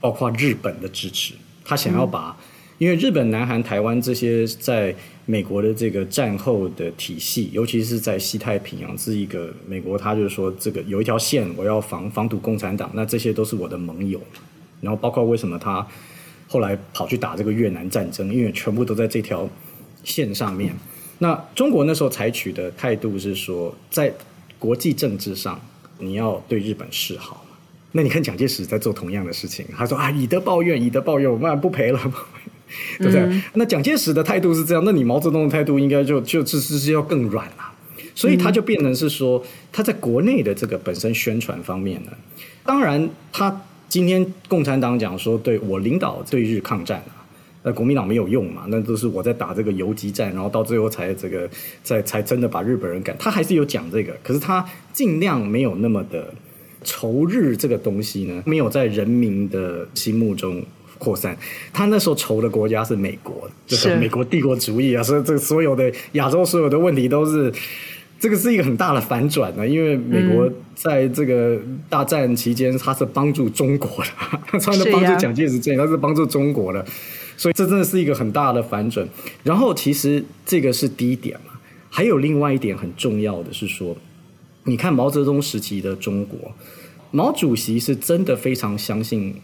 包括日本的支持。他想要把，因为日本、南韩、台湾这些在美国的这个战后的体系，尤其是在西太平洋是一个美国，他就是说这个有一条线，我要防防堵共产党，那这些都是我的盟友。然后包括为什么他。后来跑去打这个越南战争，因为全部都在这条线上面。那中国那时候采取的态度是说，在国际政治上你要对日本示好。那你看蒋介石在做同样的事情，他说啊，以德报怨，以德报怨，我们不赔了，对不对？那蒋介石的态度是这样，那你毛泽东的态度应该就就就是是要更软了。所以他就变成是说，他在国内的这个本身宣传方面呢，当然他。今天共产党讲说，对我领导对日抗战啊，那国民党没有用嘛？那都是我在打这个游击战，然后到最后才这个，才才真的把日本人赶。他还是有讲这个，可是他尽量没有那么的仇日这个东西呢，没有在人民的心目中扩散。他那时候仇的国家是美国，就是美国帝国主义啊，所以这所有的亚洲所有的问题都是。这个是一个很大的反转呢，因为美国在这个大战期间，他是帮助中国的，他是帮助蒋介石这样，他是帮助中国的，所以这真的是一个很大的反转。然后其实这个是第一点嘛，还有另外一点很重要的是说，你看毛泽东时期的中国，毛主席是真的非常相信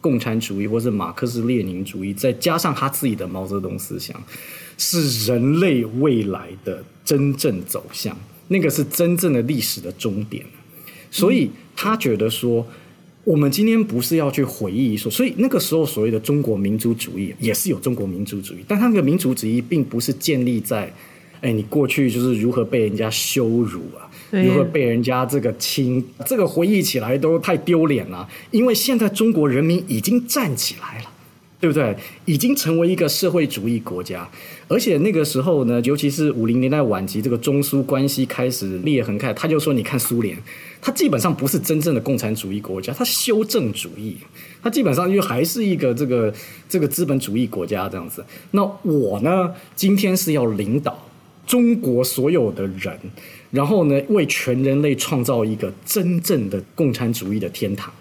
共产主义或是马克思列宁主义，再加上他自己的毛泽东思想。是人类未来的真正走向，那个是真正的历史的终点。所以他觉得说，我们今天不是要去回忆说，所以那个时候所谓的中国民族主义也是有中国民族主义，但他那个民族主义并不是建立在，哎，你过去就是如何被人家羞辱啊，如何被人家这个亲，这个回忆起来都太丢脸了。因为现在中国人民已经站起来了。对不对？已经成为一个社会主义国家，而且那个时候呢，尤其是五零年代晚期，这个中苏关系开始裂痕开，他就说：“你看苏联，它基本上不是真正的共产主义国家，它修正主义，它基本上就还是一个这个这个资本主义国家这样子。那我呢，今天是要领导中国所有的人，然后呢，为全人类创造一个真正的共产主义的天堂。”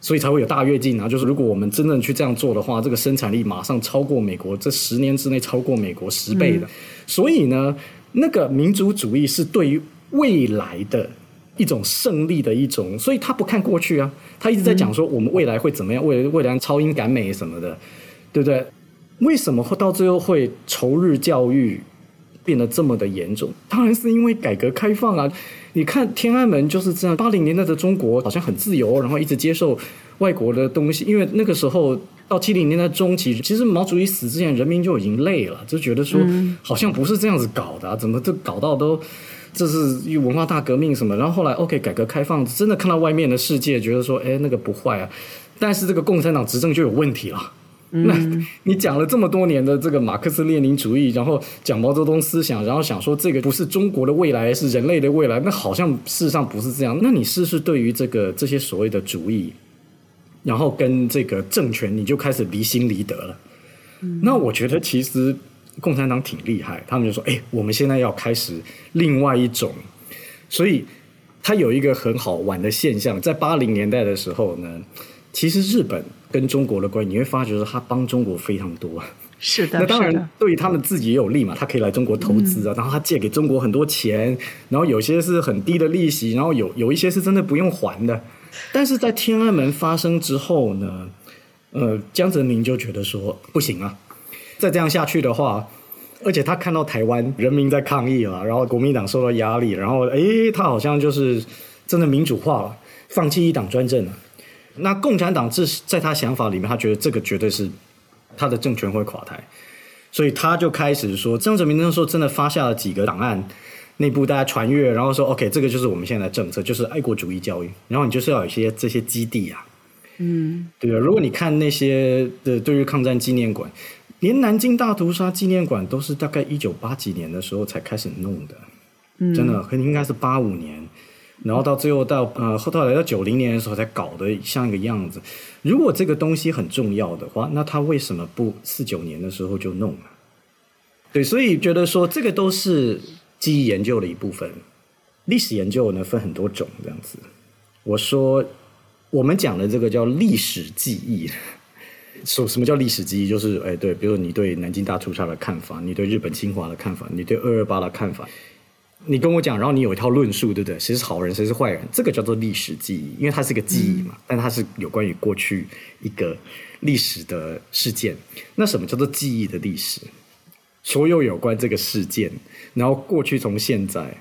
所以才会有大跃进啊！就是如果我们真正去这样做的话，这个生产力马上超过美国，这十年之内超过美国十倍的。所以呢，那个民族主义是对于未来的一种胜利的一种，所以他不看过去啊，他一直在讲说我们未来会怎么样，未未来超英赶美什么的，对不对？为什么会到最后会仇日教育变得这么的严重？当然是因为改革开放啊！你看天安门就是这样，八零年代的中国好像很自由，然后一直接受外国的东西。因为那个时候到七零年代中期，其实毛主席死之前，人民就已经累了，就觉得说好像不是这样子搞的，怎么这搞到都这是文化大革命什么？然后后来 OK 改革开放，真的看到外面的世界，觉得说哎那个不坏啊，但是这个共产党执政就有问题了。那你讲了这么多年的这个马克思列宁主义，然后讲毛泽东思想，然后想说这个不是中国的未来，是人类的未来，那好像事实上不是这样。那你是不是对于这个这些所谓的主义，然后跟这个政权，你就开始离心离德了？那我觉得其实共产党挺厉害，他们就说：“哎，我们现在要开始另外一种。”所以他有一个很好玩的现象，在八零年代的时候呢，其实日本。跟中国的关系，你会发觉说他帮中国非常多。是的，那当然对于他们自己也有利嘛，他可以来中国投资啊，然后他借给中国很多钱，然后有些是很低的利息，然后有有一些是真的不用还的。但是在天安门发生之后呢，呃，江泽民就觉得说不行啊，再这样下去的话，而且他看到台湾人民在抗议了，然后国民党受到压力，然后哎，他好像就是真的民主化了，放弃一党专政了。那共产党这在他想法里面，他觉得这个绝对是他的政权会垮台，所以他就开始说，江泽民那时候真的发下了几个档案，内部大家传阅，然后说 OK，这个就是我们现在的政策，就是爱国主义教育，然后你就是要有一些这些基地啊，嗯，对啊？如果你看那些的对日抗战纪念馆，连南京大屠杀纪念馆都是大概一九八几年的时候才开始弄的，嗯真的，应该是八五年。然后到最后到呃后头来到九零年的时候才搞得像一个样子。如果这个东西很重要的话，那他为什么不四九年的时候就弄了？对，所以觉得说这个都是记忆研究的一部分。历史研究呢分很多种这样子。我说我们讲的这个叫历史记忆。说什么叫历史记忆？就是哎对，比如你对南京大屠杀的看法，你对日本侵华的看法，你对二二八的看法。你跟我讲，然后你有一套论述，对不对？谁是好人，谁是坏人？这个叫做历史记忆，因为它是个记忆嘛，但它是有关于过去一个历史的事件。那什么叫做记忆的历史？所有有关这个事件，然后过去从现在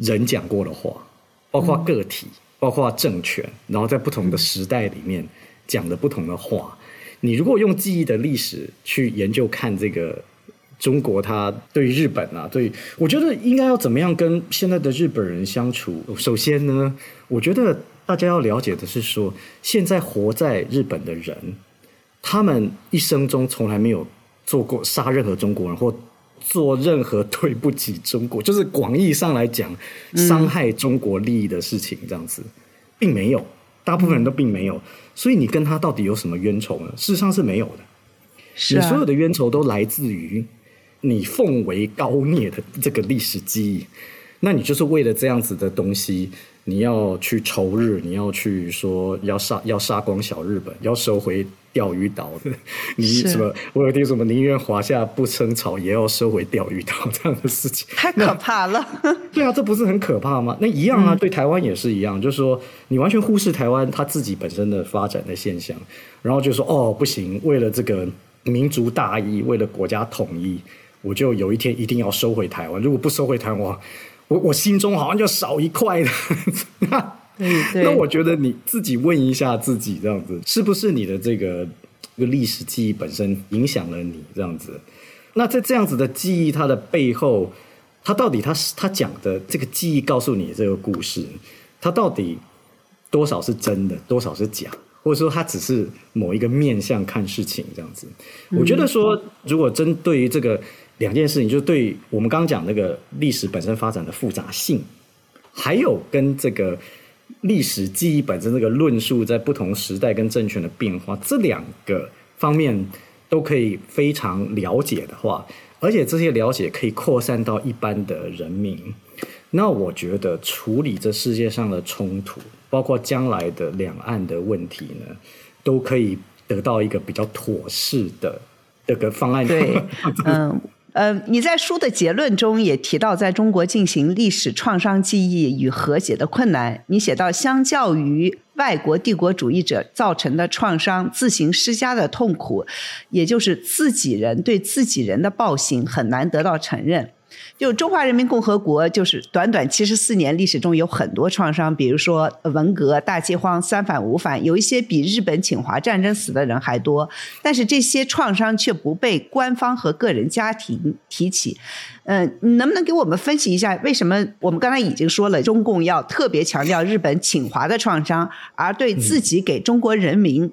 人讲过的话，包括个体，包括政权，然后在不同的时代里面讲的不同的话，你如果用记忆的历史去研究看这个。中国它对日本啊，对我觉得应该要怎么样跟现在的日本人相处？首先呢，我觉得大家要了解的是说，现在活在日本的人，他们一生中从来没有做过杀任何中国人或做任何对不起中国，就是广义上来讲伤害中国利益的事情，这样子并没有，大部分人都并没有。所以你跟他到底有什么冤仇呢？事实上是没有的，你所有的冤仇都来自于。你奉为高孽的这个历史记忆，那你就是为了这样子的东西，你要去仇日，你要去说要杀要杀光小日本，要收回钓鱼岛的，你什么？我有听什么宁愿华夏不称草，也要收回钓鱼岛这样的事情，太可怕了。对啊，这不是很可怕吗？那一样啊，对台湾也是一样，就是说你完全忽视台湾它自己本身的发展的现象，然后就说哦不行，为了这个民族大义，为了国家统一。我就有一天一定要收回台湾，如果不收回台湾，我我心中好像就少一块的。那我觉得你自己问一下自己，这样子是不是你的这个这个历史记忆本身影响了你这样子？那在这样子的记忆它的背后，它到底它是它讲的这个记忆告诉你这个故事，它到底多少是真的，多少是假？或者说，它只是某一个面向看事情这样子？我觉得说，如果针对于这个。两件事情，就是对我们刚刚讲那个历史本身发展的复杂性，还有跟这个历史记忆本身这个论述在不同时代跟政权的变化这两个方面都可以非常了解的话，而且这些了解可以扩散到一般的人民，那我觉得处理这世界上的冲突，包括将来的两岸的问题呢，都可以得到一个比较妥适的这个方案。对，嗯。呃，呃你在书的结论中也提到，在中国进行历史创伤记忆与和解的困难。你写到，相较于外国帝国主义者造成的创伤，自行施加的痛苦，也就是自己人对自己人的暴行，很难得到承认。就中华人民共和国，就是短短七十四年历史中有很多创伤，比如说文革、大饥荒、三反五反，有一些比日本侵华战争死的人还多。但是这些创伤却不被官方和个人家庭提起。嗯，你能不能给我们分析一下，为什么我们刚才已经说了，中共要特别强调日本侵华的创伤，而对自己给中国人民？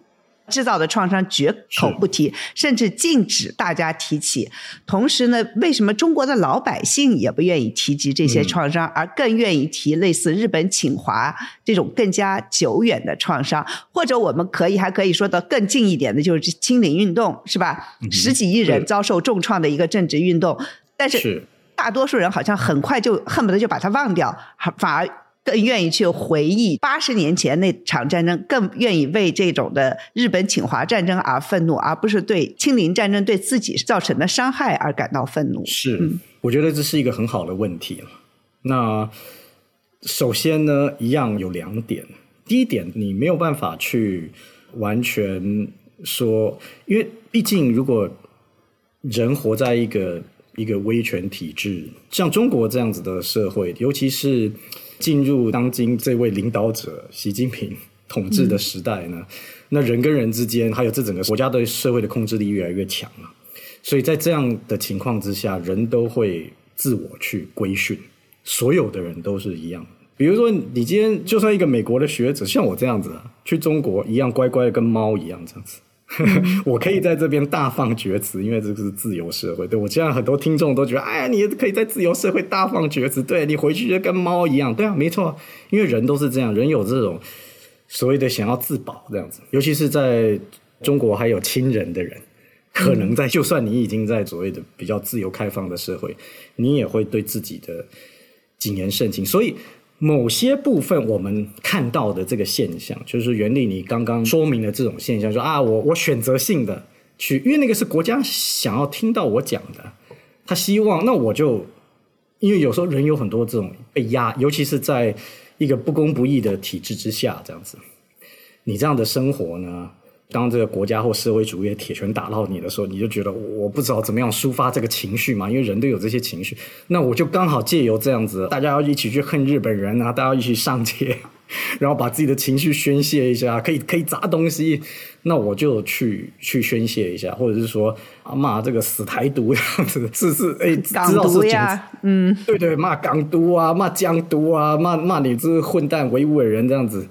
制造的创伤绝口不提，甚至禁止大家提起。同时呢，为什么中国的老百姓也不愿意提及这些创伤，而更愿意提类似日本侵华这种更加久远的创伤？或者我们可以还可以说的更近一点的，就是清零运动，是吧？十几亿人遭受重创的一个政治运动，但是大多数人好像很快就恨不得就把它忘掉，反而。更愿意去回忆八十年前那场战争，更愿意为这种的日本侵华战争而愤怒，而不是对清零战争对自己造成的伤害而感到愤怒。是，我觉得这是一个很好的问题那首先呢，一样有两点。第一点，你没有办法去完全说，因为毕竟如果人活在一个一个威权体制，像中国这样子的社会，尤其是。进入当今这位领导者习近平统治的时代呢，那人跟人之间，还有这整个国家对社会的控制力越来越强了。所以在这样的情况之下，人都会自我去规训，所有的人都是一样。比如说，你今天就算一个美国的学者，像我这样子，去中国一样乖乖的跟猫一样这样子。我可以在这边大放厥词，因为这个是自由社会。对我这样很多听众都觉得，哎呀，你可以在自由社会大放厥词，对你回去就跟猫一样。对啊，没错，因为人都是这样，人有这种所谓的想要自保这样子。尤其是在中国还有亲人的人，可能在就算你已经在所谓的比较自由开放的社会，你也会对自己的谨言慎行。所以。某些部分我们看到的这个现象，就是袁立你刚刚说明的这种现象，说啊，我我选择性的去，因为那个是国家想要听到我讲的，他希望，那我就，因为有时候人有很多这种被压，尤其是在一个不公不义的体制之下，这样子，你这样的生活呢？当这个国家或社会主义的铁拳打到你的时候，你就觉得我不知道怎么样抒发这个情绪嘛？因为人都有这些情绪，那我就刚好借由这样子，大家要一起去恨日本人啊，大家一起上街，然后把自己的情绪宣泄一下，可以可以砸东西，那我就去去宣泄一下，或者是说骂这个死台独这样子，是是哎，港独呀，嗯，对对，骂港独啊，骂江独啊，骂骂你这混蛋维吾尔人这样子。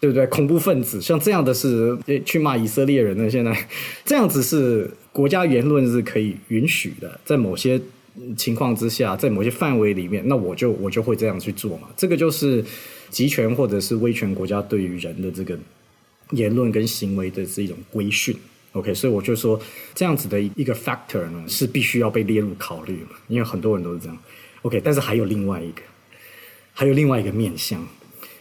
对不对？恐怖分子像这样的是去骂以色列人呢？现在 这样子是国家言论是可以允许的，在某些情况之下，在某些范围里面，那我就我就会这样去做嘛。这个就是集权或者是威权国家对于人的这个言论跟行为的是一种规训。OK，所以我就说这样子的一个 factor 呢是必须要被列入考虑嘛，因为很多人都是这样。OK，但是还有另外一个，还有另外一个面向。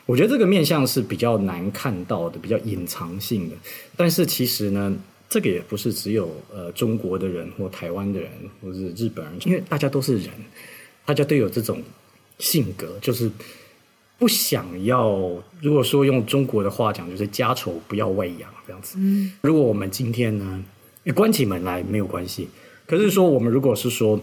我觉得这个面相是比较难看到的，比较隐藏性的。但是其实呢，这个也不是只有呃中国的人或台湾的人或是日本人，因为大家都是人，大家都有这种性格，就是不想要。如果说用中国的话讲，就是家丑不要外扬这样子。嗯，如果我们今天呢关起门来没有关系，可是说我们如果是说，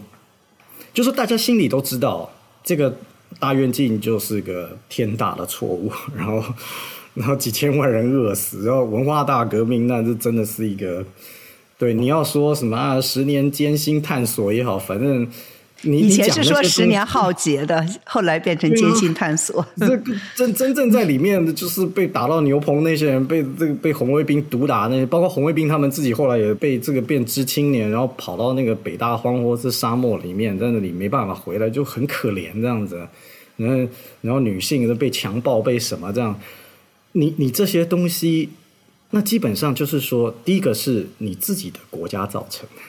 就是大家心里都知道这个。大跃进就是个天大的错误，然后，然后几千万人饿死，然后文化大革命，那这真的是一个，对你要说什么啊？十年艰辛探索也好，反正。以前是说十年浩劫的，后来变成艰辛探索。这个真真正在里面的就是被打到牛棚那些人，被这个被红卫兵毒打那些，包括红卫兵他们自己后来也被这个变知青年，然后跑到那个北大荒或是沙漠里面，在那里没办法回来，就很可怜这样子。然后然后女性都被强暴，被什么这样？你你这些东西，那基本上就是说，第一个是你自己的国家造成的，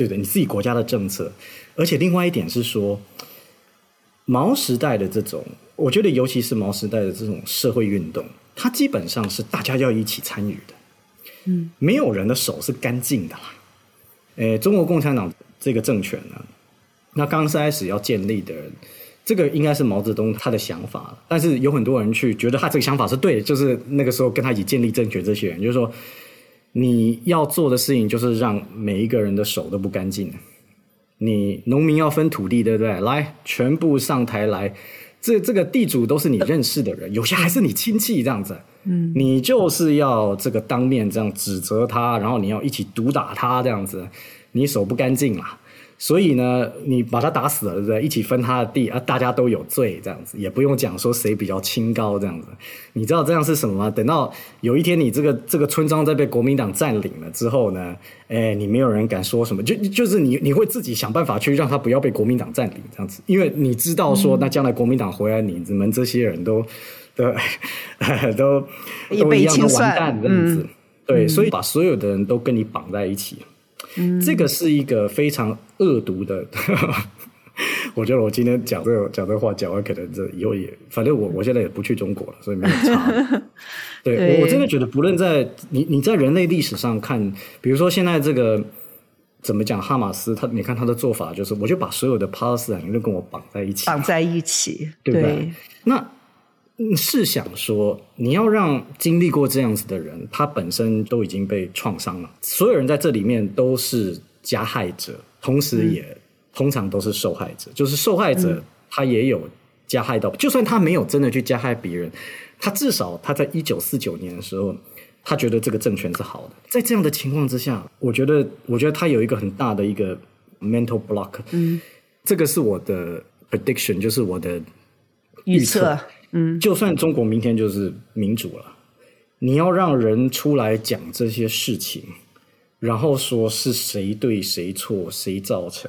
对不对？你自己国家的政策。而且另外一点是说，毛时代的这种，我觉得尤其是毛时代的这种社会运动，它基本上是大家要一起参与的，嗯，没有人的手是干净的啦。诶，中国共产党这个政权呢，那刚开始要建立的人，这个应该是毛泽东他的想法，但是有很多人去觉得他这个想法是对的，就是那个时候跟他一起建立政权这些人，就是说你要做的事情就是让每一个人的手都不干净。你农民要分土地，对不对？来，全部上台来，这这个地主都是你认识的人，有些还是你亲戚这样子。嗯，你就是要这个当面这样指责他，然后你要一起毒打他这样子，你手不干净啦。所以呢，你把他打死了，对不对？一起分他的地啊，大家都有罪，这样子也不用讲说谁比较清高这样子。你知道这样是什么吗？等到有一天你这个这个村庄在被国民党占领了之后呢，哎，你没有人敢说什么，就就是你你会自己想办法去让他不要被国民党占领这样子，因为你知道说，那将来国民党回来，你们这些人都都 都都一样的完蛋这样子。对，所以把所有的人都跟你绑在一起。这个是一个非常恶毒的，我觉得我今天讲这个讲这话讲完，可能这以后也，反正我我现在也不去中国了，所以没有差。对我我真的觉得，不论在你你在人类历史上看，比如说现在这个怎么讲，哈马斯他你看他的做法，就是我就把所有的巴勒斯坦人都跟我绑在一起，绑在一起，对不对？那。试想说，你要让经历过这样子的人，他本身都已经被创伤了，所有人在这里面都是加害者，同时也通常都是受害者。就是受害者他也有加害到，就算他没有真的去加害别人，他至少他在一九四九年的时候，他觉得这个政权是好的。在这样的情况之下，我觉得，我觉得他有一个很大的一个 mental block。嗯，这个是我的 prediction，就是我的预测。嗯，就算中国明天就是民主了，你要让人出来讲这些事情，然后说是谁对谁错，谁造成，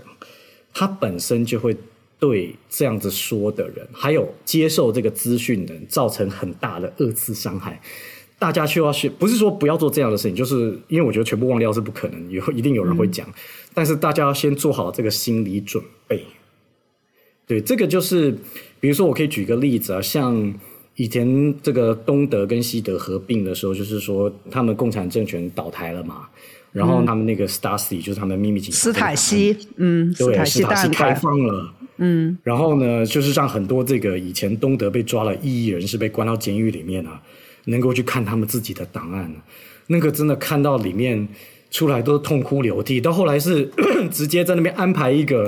他本身就会对这样子说的人，还有接受这个资讯的人，造成很大的二次伤害。大家需要去，不是说不要做这样的事情，就是因为我觉得全部忘掉是不可能，以后一定有人会讲，但是大家要先做好这个心理准备。对，这个就是。比如说，我可以举个例子啊，像以前这个东德跟西德合并的时候，就是说他们共产政权倒台了嘛，然后他们那个 Stasi 就是他们秘密警察斯塔西，嗯，对，斯塔西开放了，嗯，然后呢，就是让很多这个以前东德被抓了异议人士被关到监狱里面啊，能够去看他们自己的档案，那个真的看到里面出来都是痛哭流涕，到后来是 直接在那边安排一个。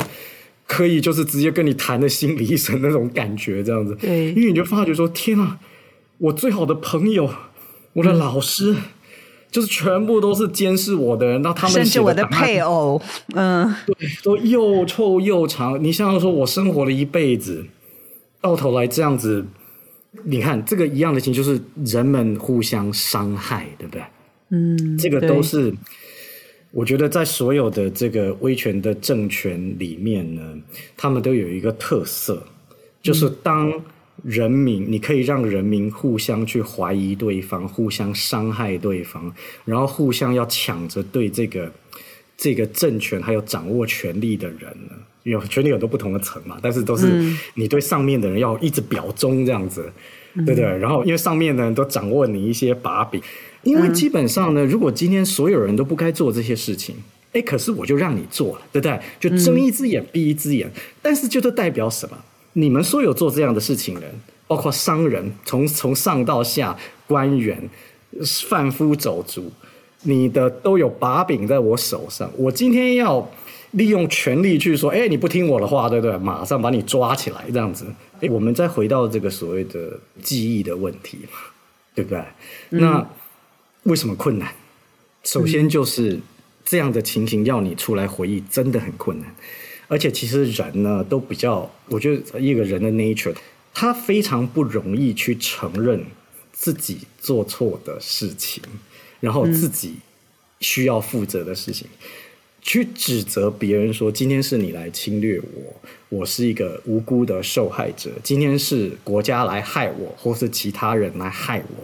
可以就是直接跟你谈的心理医生那种感觉，这样子，对，因为你就发觉说，天啊，我最好的朋友，我的老师，就是全部都是监视我的人，那他们甚至我的配偶，嗯，对，都又臭又长。你像说，我生活了一辈子，到头来这样子，你看这个一样的情，就是人们互相伤害，对不对？嗯，这个都是。我觉得在所有的这个威权的政权里面呢，他们都有一个特色，就是当人民你可以让人民互相去怀疑对方，互相伤害对方，然后互相要抢着对这个这个政权还有掌握权力的人呢，有权力很多不同的层嘛，但是都是你对上面的人要一直表忠这样子，对不对？然后因为上面的人都掌握你一些把柄。因为基本上呢，如果今天所有人都不该做这些事情，哎，可是我就让你做了，对不对？就睁一只眼闭一只眼。但是，就都代表什么？你们所有做这样的事情的人，包括商人，从从上到下，官员、贩夫走卒，你的都有把柄在我手上。我今天要利用权力去说，哎，你不听我的话，对不对？马上把你抓起来，这样子。哎，我们再回到这个所谓的记忆的问题嘛，对不对？那。为什么困难？首先就是这样的情形要你出来回忆，真的很困难。而且其实人呢，都比较，我觉得一个人的 nature，他非常不容易去承认自己做错的事情，然后自己需要负责的事情，去指责别人说今天是你来侵略我，我是一个无辜的受害者，今天是国家来害我，或是其他人来害我。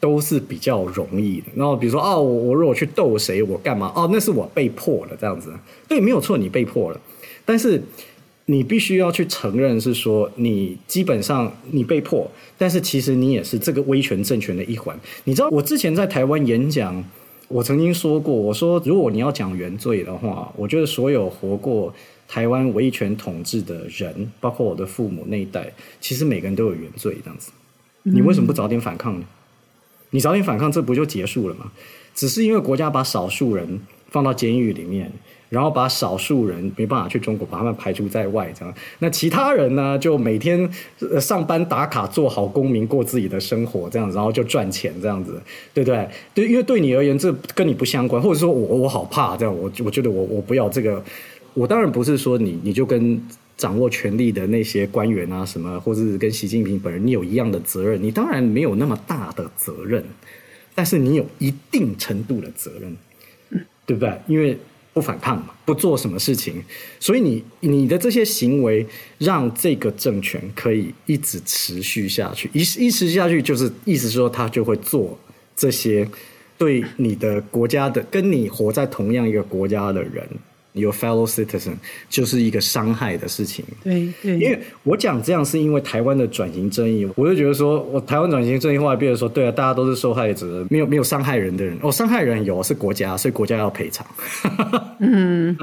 都是比较容易的。然后比如说，哦，我我如果去斗谁，我干嘛？哦，那是我被迫的，这样子。对，没有错，你被迫了。但是你必须要去承认，是说你基本上你被迫，但是其实你也是这个威权政权的一环。你知道，我之前在台湾演讲，我曾经说过，我说如果你要讲原罪的话，我觉得所有活过台湾维权统治的人，包括我的父母那一代，其实每个人都有原罪，这样子。你为什么不早点反抗呢？你早点反抗，这不就结束了吗？只是因为国家把少数人放到监狱里面。然后把少数人没办法去中国，把他们排除在外，这样。那其他人呢，就每天上班打卡，做好公民，过自己的生活，这样子，然后就赚钱，这样子，对不对？对，因为对你而言，这跟你不相关，或者说我我好怕这样，我我觉得我我不要这个。我当然不是说你你就跟掌握权力的那些官员啊什么，或者是跟习近平本人你有一样的责任，你当然没有那么大的责任，但是你有一定程度的责任，对不对？因为。不反抗嘛，不做什么事情，所以你你的这些行为让这个政权可以一直持续下去，一一持续下去就是意思说他就会做这些对你的国家的跟你活在同样一个国家的人。Your fellow citizen 就是一个伤害的事情。对对，因为我讲这样是因为台湾的转型正义，我就觉得说我台湾转型正义化，变成说对啊，大家都是受害者，没有没有伤害人的人。哦，伤害人有是国家，所以国家要赔偿。嗯，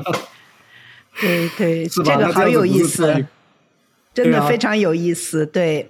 对对，这个好有意思，真的非常有意思。对。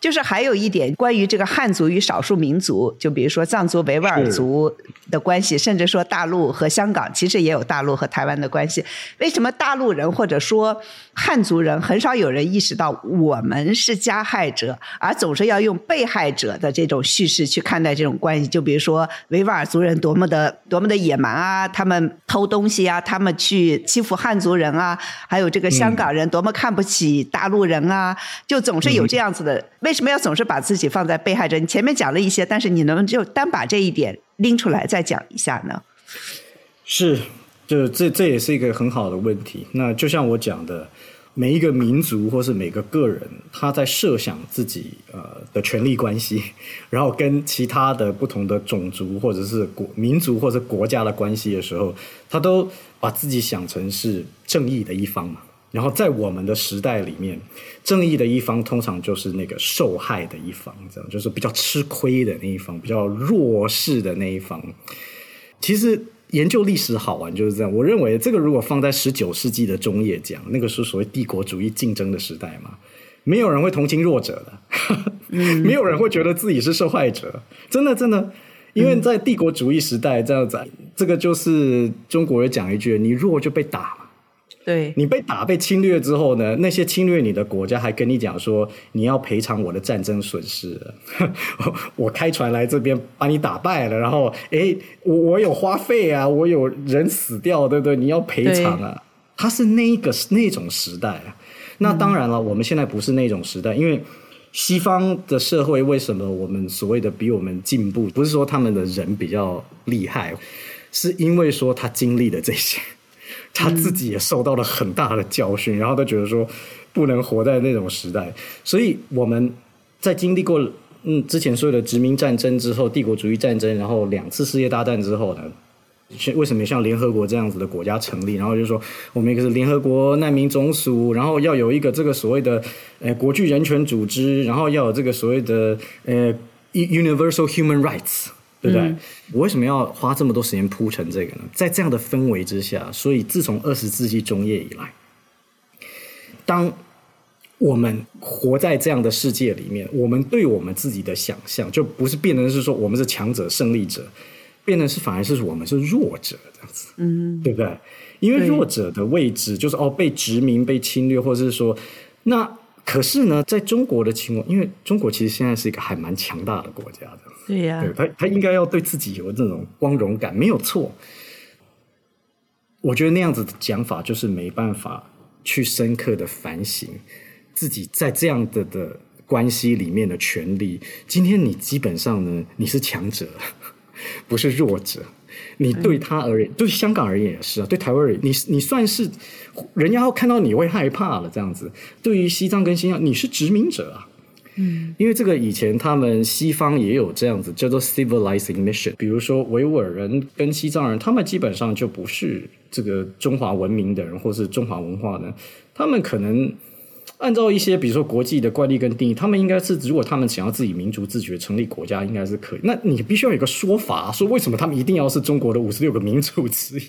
就是还有一点关于这个汉族与少数民族，就比如说藏族、维吾尔族的关系，甚至说大陆和香港，其实也有大陆和台湾的关系。为什么大陆人或者说汉族人很少有人意识到我们是加害者，而总是要用被害者的这种叙事去看待这种关系？就比如说维吾尔族人多么的多么的野蛮啊，他们偷东西啊，他们去欺负汉族人啊，还有这个香港人多么看不起大陆人啊，就总是有这样子的。为什么要总是把自己放在被害者？你前面讲了一些，但是你能就单把这一点拎出来再讲一下呢？是，就这这也是一个很好的问题。那就像我讲的，每一个民族或是每个个人，他在设想自己呃的权利关系，然后跟其他的不同的种族或者是国民族或者国家的关系的时候，他都把自己想成是正义的一方嘛。然后在我们的时代里面，正义的一方通常就是那个受害的一方，这样就是比较吃亏的那一方，比较弱势的那一方。其实研究历史好玩就是这样。我认为这个如果放在十九世纪的中叶讲，那个是所谓帝国主义竞争的时代嘛，没有人会同情弱者的，没有人会觉得自己是受害者。真的，真的，因为在帝国主义时代这样子，这个就是中国人讲一句：你弱就被打。对你被打被侵略之后呢？那些侵略你的国家还跟你讲说你要赔偿我的战争损失，我开船来这边把你打败了，然后哎，我我有花费啊，我有人死掉，对不对？你要赔偿啊！他是那一个那种时代啊。那当然了，我们现在不是那种时代，因为西方的社会为什么我们所谓的比我们进步？不是说他们的人比较厉害，是因为说他经历了这些。他自己也受到了很大的教训，然后他觉得说不能活在那种时代，所以我们在经历过嗯之前所有的殖民战争之后，帝国主义战争，然后两次世界大战之后呢，为什么像联合国这样子的国家成立？然后就说我们一个是联合国难民总署，然后要有一个这个所谓的呃国际人权组织，然后要有这个所谓的呃 universal human rights。对不对？我为什么要花这么多时间铺成这个呢？在这样的氛围之下，所以自从二十世纪中叶以来，当我们活在这样的世界里面，我们对我们自己的想象就不是变成是说我们是强者、胜利者，变成是反而是我们是弱者这样子，嗯，对不对？因为弱者的位置就是哦，被殖民、被侵略，或者是说那。可是呢，在中国的情况，因为中国其实现在是一个还蛮强大的国家的，对呀，他他应该要对自己有这种光荣感，没有错。我觉得那样子的讲法就是没办法去深刻的反省自己在这样的的关系里面的权利。今天你基本上呢，你是强者，不是弱者。你对他而言，对香港而言也是啊，对台湾而言，你你算是人家要看到你会害怕了这样子。对于西藏跟新疆，你是殖民者啊，嗯，因为这个以前他们西方也有这样子叫做 civilizing mission，比如说维吾尔人跟西藏人，他们基本上就不是这个中华文明的人，或是中华文化的，他们可能按照一些比如说国际的惯例跟定义，他们应该是如果他们想要自己民族自觉成立国家，应该是可以。那你必须要有一个说法，说为什么他们一定要是中国的五十六个民族之一？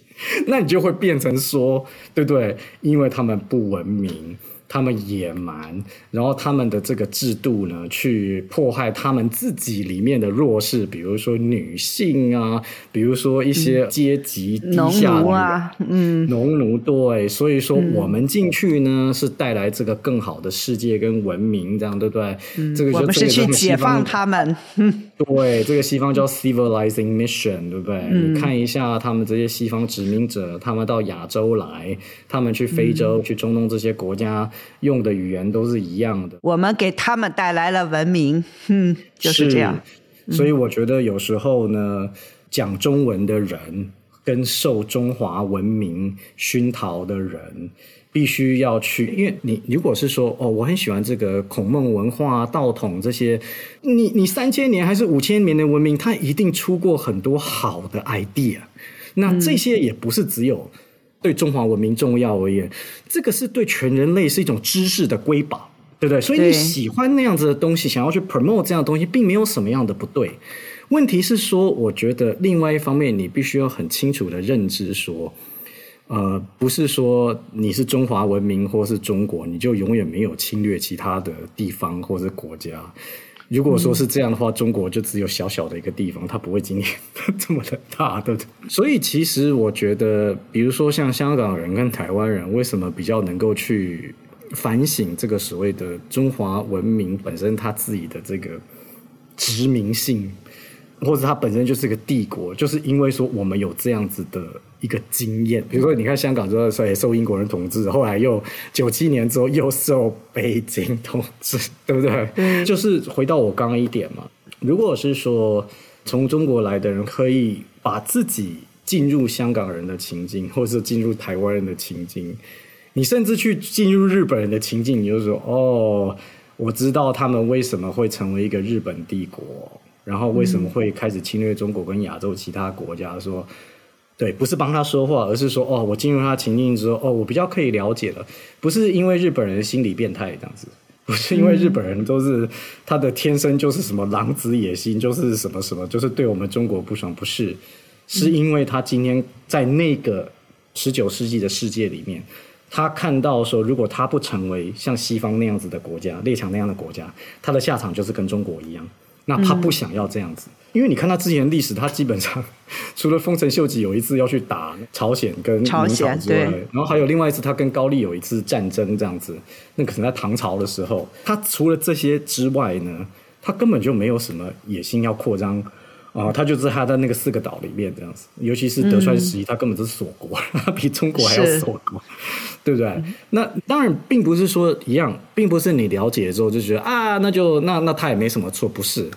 那你就会变成说，对不对？因为他们不文明。他们野蛮，然后他们的这个制度呢，去迫害他们自己里面的弱势，比如说女性啊，比如说一些阶级低下的啊，嗯，农奴对，所以说我们进去呢，是带来这个更好的世界跟文明，这样对不对？这个我们是去解放他们。对，这个西方叫 civilizing mission，对不对？你看一下他们这些西方殖民者，他们到亚洲来，他们去非洲、去中东这些国家。用的语言都是一样的，我们给他们带来了文明，嗯，就是这样。所以我觉得有时候呢，讲中文的人跟受中华文明熏陶的人，必须要去，因为你如果是说哦，我很喜欢这个孔孟文化、道统这些，你你三千年还是五千年的文明，它一定出过很多好的 idea，那这些也不是只有。对中华文明重要而言，这个是对全人类是一种知识的瑰宝，对不对？所以你喜欢那样子的东西，想要去 promote 这样的东西，并没有什么样的不对。问题是说，我觉得另外一方面，你必须要很清楚的认知说，呃，不是说你是中华文明或是中国，你就永远没有侵略其他的地方或是国家。如果说是这样的话，中国就只有小小的一个地方，它不会今天 这么的大，对不对？所以其实我觉得，比如说像香港人跟台湾人，为什么比较能够去反省这个所谓的中华文明本身它自己的这个殖民性？或者它本身就是个帝国，就是因为说我们有这样子的一个经验，比如说你看香港之后受受英国人统治，后来又九七年之后又受北京统治，对不对？嗯，就是回到我刚刚一点嘛，如果是说从中国来的人可以把自己进入香港人的情境，或者是进入台湾人的情境，你甚至去进入日本人的情境，你就说哦，我知道他们为什么会成为一个日本帝国。然后为什么会开始侵略中国跟亚洲其他国家？说对，不是帮他说话，而是说哦，我进入他情境之后，哦，我比较可以了解了。不是因为日本人心理变态这样子，不是因为日本人都是他的天生就是什么狼子野心，就是什么什么，就是对我们中国不爽，不是，是因为他今天在那个十九世纪的世界里面，他看到说，如果他不成为像西方那样子的国家，列强那样的国家，他的下场就是跟中国一样。那他不想要这样子，因为你看他之前历史，他基本上 除了丰臣秀吉有一次要去打朝鲜跟明朝之外，然后还有另外一次他跟高丽有一次战争这样子，那可能在唐朝的时候，他除了这些之外呢，他根本就没有什么野心要扩张啊，他就是他在那个四个岛里面这样子，尤其是德川时期，他根本就是锁国，他比中国还要锁国，对不对？那当然并不是说一样，并不是你了解之后就觉得啊，那就那那他也没什么错，不是。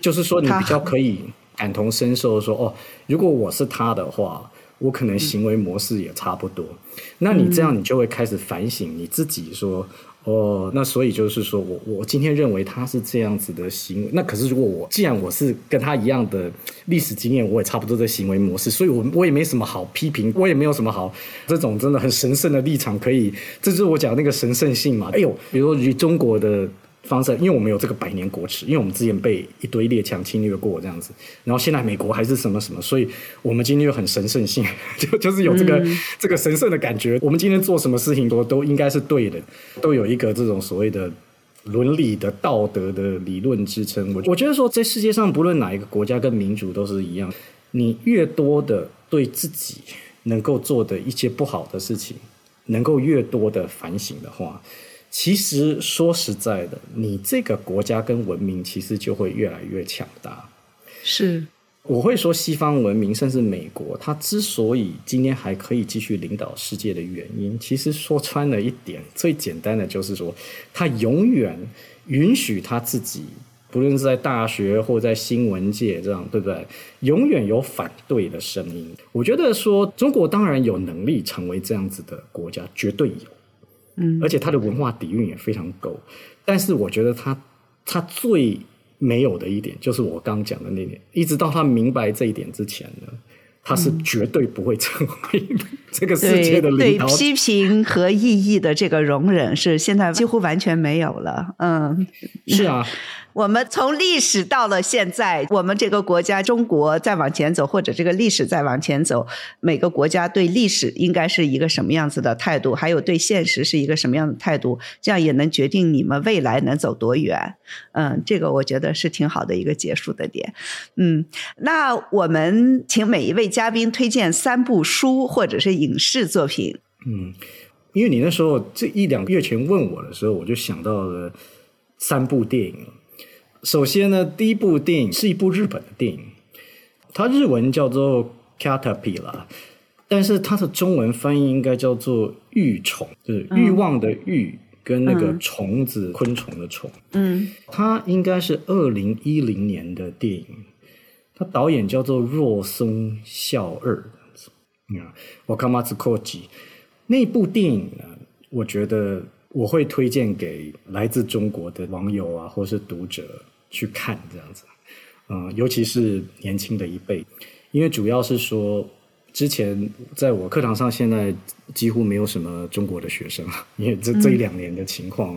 就是说，你比较可以感同身受，说哦，如果我是他的话，我可能行为模式也差不多。那你这样，你就会开始反省你自己，说哦，那所以就是说我我今天认为他是这样子的行为，那可是如果我既然我是跟他一样的历史经验，我也差不多的行为模式，所以我我也没什么好批评，我也没有什么好这种真的很神圣的立场可以，这就是我讲那个神圣性嘛。哎呦，比如说以中国的。方式，因为我们有这个百年国耻，因为我们之前被一堆列强侵略过这样子，然后现在美国还是什么什么，所以我们今天又很神圣性，就就是有这个这个神圣的感觉。我们今天做什么事情都都应该是对的，都有一个这种所谓的伦理的道德的理论支撑。我我觉得说，在世界上不论哪一个国家跟民族都是一样，你越多的对自己能够做的一些不好的事情，能够越多的反省的话。其实说实在的，你这个国家跟文明其实就会越来越强大。是，我会说西方文明，甚至美国，它之所以今天还可以继续领导世界的原因，其实说穿了一点，最简单的就是说，它永远允许他自己，不论是在大学或在新闻界这样，对不对？永远有反对的声音。我觉得说，中国当然有能力成为这样子的国家，绝对有。嗯，而且他的文化底蕴也非常够，但是我觉得他他最没有的一点，就是我刚讲的那点，一直到他明白这一点之前呢，他是绝对不会成为这个世界的领导。对 批评和异议的这个容忍是现在几乎完全没有了。嗯，是啊。我们从历史到了现在，我们这个国家中国再往前走，或者这个历史再往前走，每个国家对历史应该是一个什么样子的态度，还有对现实是一个什么样的态度，这样也能决定你们未来能走多远。嗯，这个我觉得是挺好的一个结束的点。嗯，那我们请每一位嘉宾推荐三部书或者是影视作品。嗯，因为你那时候这一两个月前问我的时候，我就想到了三部电影。首先呢，第一部电影是一部日本的电影，它日文叫做《Caterpillar》，但是它的中文翻译应该叫做“欲虫”，就是欲望的欲跟那个虫子、昆虫的虫。嗯，它应该是二零一零年的电影，它导演叫做若松孝二。啊，我看马兹科吉那部电影呢，我觉得。我会推荐给来自中国的网友啊，或是读者去看这样子，嗯，尤其是年轻的一辈，因为主要是说，之前在我课堂上，现在几乎没有什么中国的学生，因为这这一两年的情况，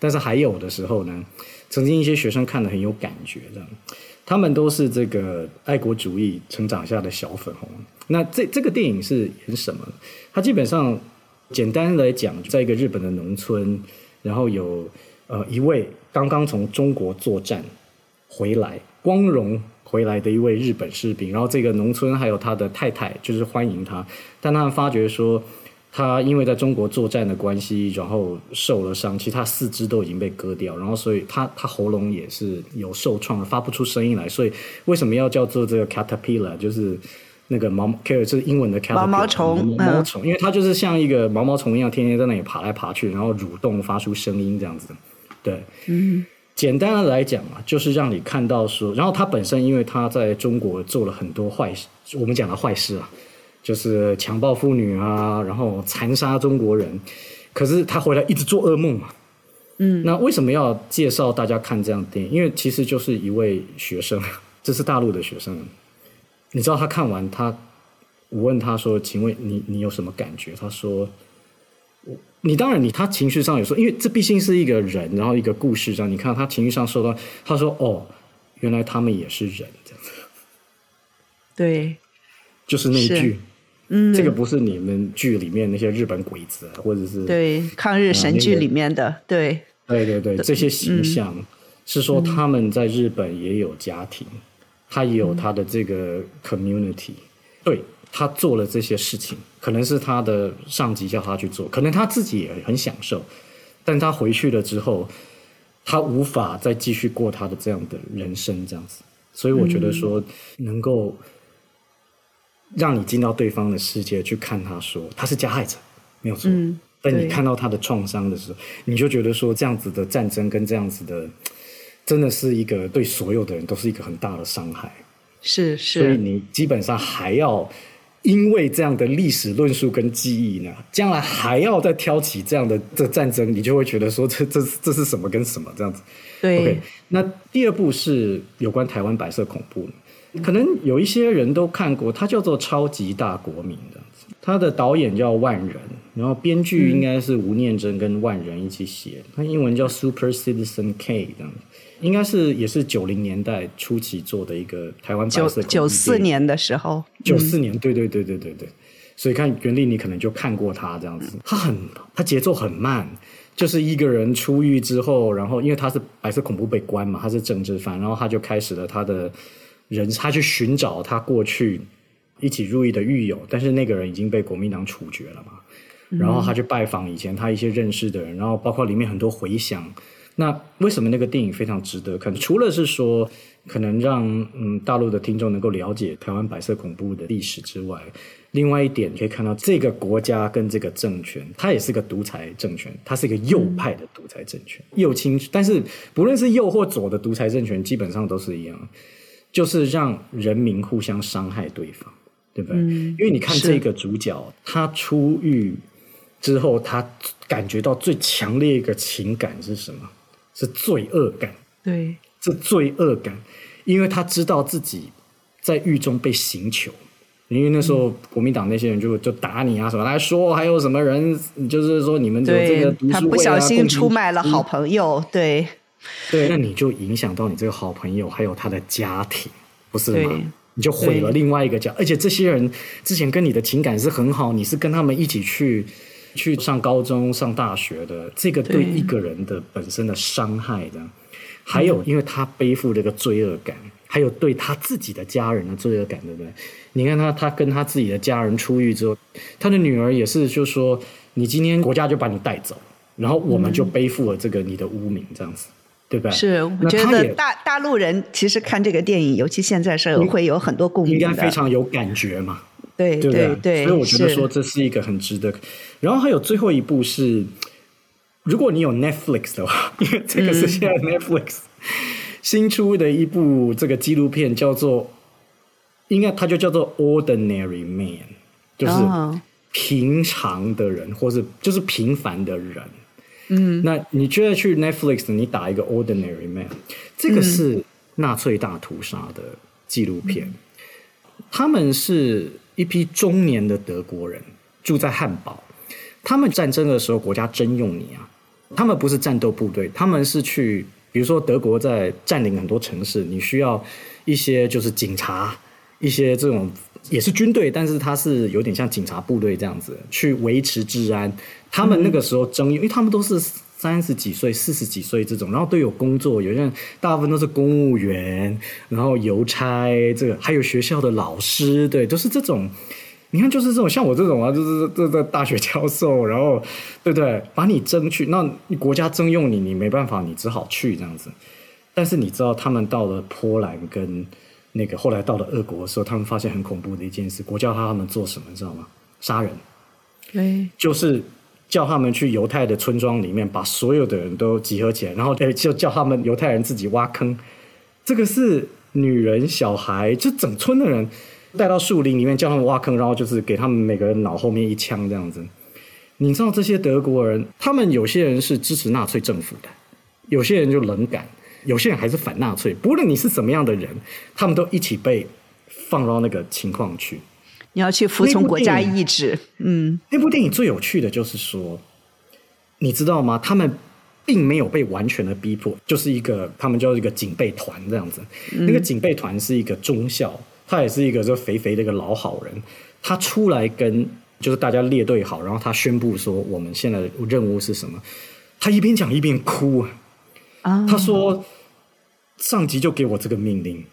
但是还有的时候呢，曾经一些学生看的很有感觉的，他们都是这个爱国主义成长下的小粉红。那这这个电影是演什么？它基本上。简单来讲，在一个日本的农村，然后有呃一位刚刚从中国作战回来、光荣回来的一位日本士兵，然后这个农村还有他的太太就是欢迎他，但他们发觉说他因为在中国作战的关系，然后受了伤，其实他四肢都已经被割掉，然后所以他他喉咙也是有受创，发不出声音来，所以为什么要叫做这个 caterpillar 就是。那个毛 care 是英文的毛毛虫，毛毛虫，因为它就是像一个毛毛虫一样，天天在那里爬来爬去，然后蠕动发出声音这样子。对，嗯，简单的来讲嘛，就是让你看到说，然后他本身因为他在中国做了很多坏事，我们讲的坏事啊，就是强暴妇女啊，然后残杀中国人，可是他回来一直做噩梦嘛。嗯，那为什么要介绍大家看这样的电影？因为其实就是一位学生，这是大陆的学生。你知道他看完他，我问他说：“请问你你有什么感觉？”他说：“我你当然你他情绪上有时候，因为这毕竟是一个人，然后一个故事这样。你看他情绪上受到，他说：‘哦，原来他们也是人。’这样子，对，就是那一句，嗯，这个不是你们剧里面那些日本鬼子，或者是对抗日神剧里面的，对，对对对，这些形象是说他们在日本也有家庭。”他也有他的这个 community，对他做了这些事情，可能是他的上级叫他去做，可能他自己也很享受，但他回去了之后，他无法再继续过他的这样的人生，这样子。所以我觉得说，能够让你进到对方的世界去看，他说他是加害者，没有错。但你看到他的创伤的时候，你就觉得说，这样子的战争跟这样子的。真的是一个对所有的人都是一个很大的伤害，是是，所以你基本上还要因为这样的历史论述跟记忆呢，将来还要再挑起这样的这战争，你就会觉得说这这这是什么跟什么这样子。对，那第二部是有关台湾白色恐怖，可能有一些人都看过，它叫做《超级大国民》的，它的导演叫万人，然后编剧应该是吴念真跟万人一起写，它英文叫 Super Citizen K 这样子。应该是也是九零年代初期做的一个台湾白色九四年的时候，九四年，对对对对对。对，所以看袁立，你可能就看过他这样子，他很他节奏很慢，就是一个人出狱之后，然后因为他是白色恐怖被关嘛，他是政治犯，然后他就开始了他的人，他去寻找他过去一起入狱的狱友，但是那个人已经被国民党处决了嘛，然后他去拜访以前他一些认识的人，然后包括里面很多回想。那为什么那个电影非常值得看？除了是说可能让嗯大陆的听众能够了解台湾白色恐怖的历史之外，另外一点可以看到这个国家跟这个政权，它也是个独裁政权，它是一个右派的独裁政权，右倾。但是不论是右或左的独裁政权，基本上都是一样，就是让人民互相伤害对方，对不对？因为你看这个主角，他出狱之后，他感觉到最强烈一个情感是什么？是罪恶感，对，是罪恶感，因为他知道自己在狱中被刑求，因为那时候国民党那些人就就打你啊什么来说，还有什么人，就是说你们有这个读书啊，他不小心出卖了好朋友，对对，那你就影响到你这个好朋友还有他的家庭，不是吗？你就毁了另外一个家，而且这些人之前跟你的情感是很好，你是跟他们一起去去上高中、上大学的，这个对一个人的本身的伤害的，还有因为他背负这个罪恶感。还有对他自己的家人的罪恶感，对不对？你看他，他跟他自己的家人出狱之后，他的女儿也是，就说你今天国家就把你带走，然后我们就背负了这个你的污名，这样子，对不对？是，我觉得大大陆人其实看这个电影，尤其现在是会有很多共鸣，应该非常有感觉嘛，对对对。所以我觉得说这是一个很值得。然后还有最后一部是，如果你有 Netflix 的话，因为这个是现在 Netflix。新出的一部这个纪录片叫做，应该它就叫做《Ordinary Man》，就是平常的人，或是就是平凡的人。嗯，那你觉得去 Netflix 你打一个《Ordinary Man》，这个是纳粹大屠杀的纪录片。他们是一批中年的德国人，住在汉堡。他们战争的时候，国家征用你啊。他们不是战斗部队，他们是去。比如说，德国在占领很多城市，你需要一些就是警察，一些这种也是军队，但是他是有点像警察部队这样子去维持治安。他们那个时候征用，因为他们都是三十几岁、四十几岁这种，然后都有工作，有些人大部分都是公务员，然后邮差，这个还有学校的老师，对，都是这种。你看，就是这种像我这种啊，就是这这大学教授，然后对不对？把你征去，那你国家征用你，你没办法，你只好去这样子。但是你知道，他们到了波兰跟那个后来到了俄国的时候，他们发现很恐怖的一件事：国家他们做什么，知道吗？杀人。对，就是叫他们去犹太的村庄里面，把所有的人都集合起来，然后哎 就叫他们犹太人自己挖坑。这个是女人、小孩，就整村的人。带到树林里面，叫他们挖坑，然后就是给他们每个人脑后面一枪这样子。你知道这些德国人，他们有些人是支持纳粹政府的，有些人就冷感，有些人还是反纳粹。不论你是什么样的人，他们都一起被放到那个情况去。你要去服从国家意志。嗯，那部电影最有趣的就是说，你知道吗？他们并没有被完全的逼迫，就是一个他们叫一个警备团这样子。那个警备团是一个中校。他也是一个这肥肥的一个老好人，他出来跟就是大家列队好，然后他宣布说我们现在的任务是什么？他一边讲一边哭啊！他说上级就给我这个命令，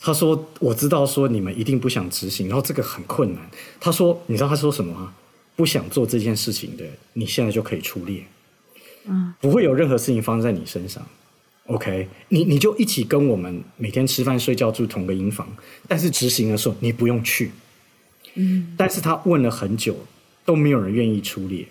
他说我知道说你们一定不想执行，然后这个很困难。他说你知道他说什么吗？不想做这件事情的，你现在就可以出列，嗯，不会有任何事情发生在你身上。OK，你你就一起跟我们每天吃饭睡觉住同个营房，但是执行的时候你不用去。嗯，但是他问了很久，都没有人愿意出列。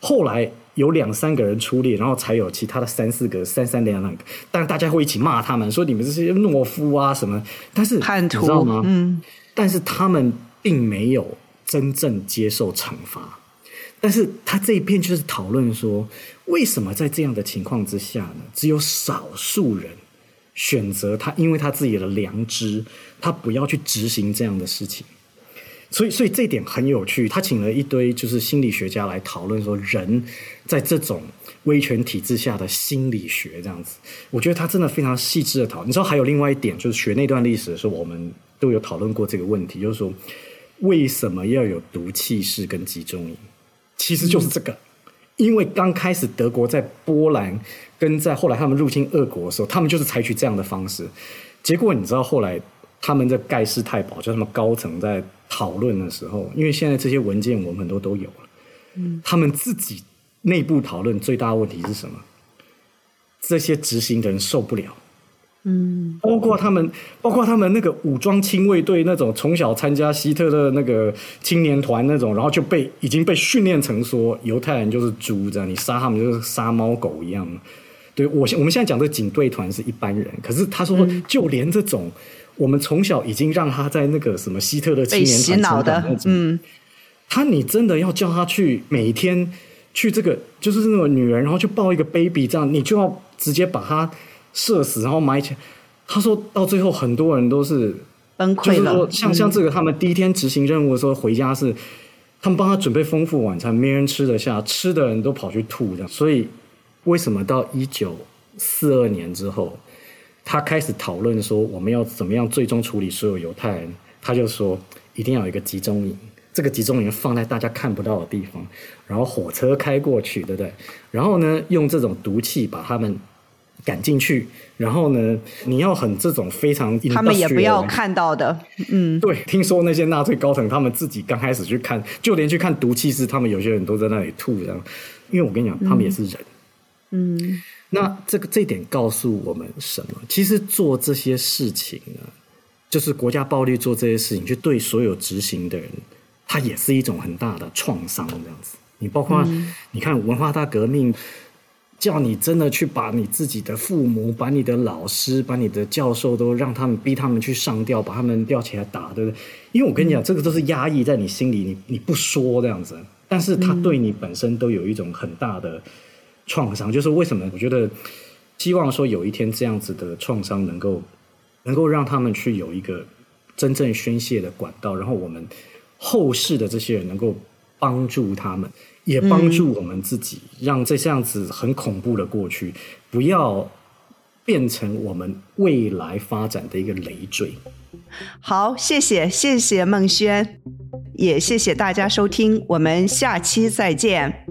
后来有两三个人出列，然后才有其他的三四个三三两两个，但大家会一起骂他们，说你们这些懦夫啊什么。但是你知道吗？嗯，但是他们并没有真正接受惩罚。但是他这一篇就是讨论说，为什么在这样的情况之下呢？只有少数人选择他，因为他自己的良知，他不要去执行这样的事情。所以，所以这点很有趣。他请了一堆就是心理学家来讨论说，人在这种威权体制下的心理学这样子。我觉得他真的非常细致的讨。你知道，还有另外一点，就是学那段历史的时候，我们都有讨论过这个问题，就是说为什么要有毒气室跟集中营？其实就是这个，因为刚开始德国在波兰跟在后来他们入侵俄国的时候，他们就是采取这样的方式。结果你知道后来他们在盖世太保，就他们高层在讨论的时候，因为现在这些文件我们很多都有了，嗯，他们自己内部讨论最大的问题是什么？这些执行的人受不了。嗯，包括他们，包括他们那个武装亲卫队那种从小参加希特勒那个青年团那种，然后就被已经被训练成说犹太人就是猪这样，你杀他们就是杀猫狗一样。对我现我们现在讲这警队团是一般人，可是他说就连这种我们从小已经让他在那个什么希特勒青年团成长那种，嗯，他你真的要叫他去每天去这个就是那种女人，然后去抱一个 baby 这样，你就要直接把他。射死，然后埋起来。他说到最后，很多人都是崩溃了。像像这个，他们第一天执行任务的时候回家是，他们帮他准备丰富晚餐，没人吃得下，吃的人都跑去吐这样。所以为什么到一九四二年之后，他开始讨论说我们要怎么样最终处理所有犹太人？他就说一定要有一个集中营，这个集中营放在大家看不到的地方，然后火车开过去，对不对？然后呢，用这种毒气把他们。赶进去，然后呢？你要很这种非常，他们也不要看到的。嗯，对。听说那些纳粹高层，他们自己刚开始去看，就连去看毒气室，他们有些人都在那里吐，这样。因为我跟你讲，他们也是人。嗯。那这个这点告诉我们什么？其实做这些事情呢，就是国家暴力做这些事情，就对所有执行的人，他也是一种很大的创伤。这样子，你包括你看文化大革命。叫你真的去把你自己的父母、把你的老师、把你的教授都让他们逼他们去上吊，把他们吊起来打，对不对？因为我跟你讲，这个都是压抑在你心里，你你不说这样子，但是他对你本身都有一种很大的创伤。就是为什么？我觉得希望说有一天这样子的创伤能够能够让他们去有一个真正宣泄的管道，然后我们后世的这些人能够帮助他们。也帮助我们自己，让这样子很恐怖的过去不要变成我们未来发展的一个累赘。好，谢谢，谢谢孟轩，也谢谢大家收听，我们下期再见。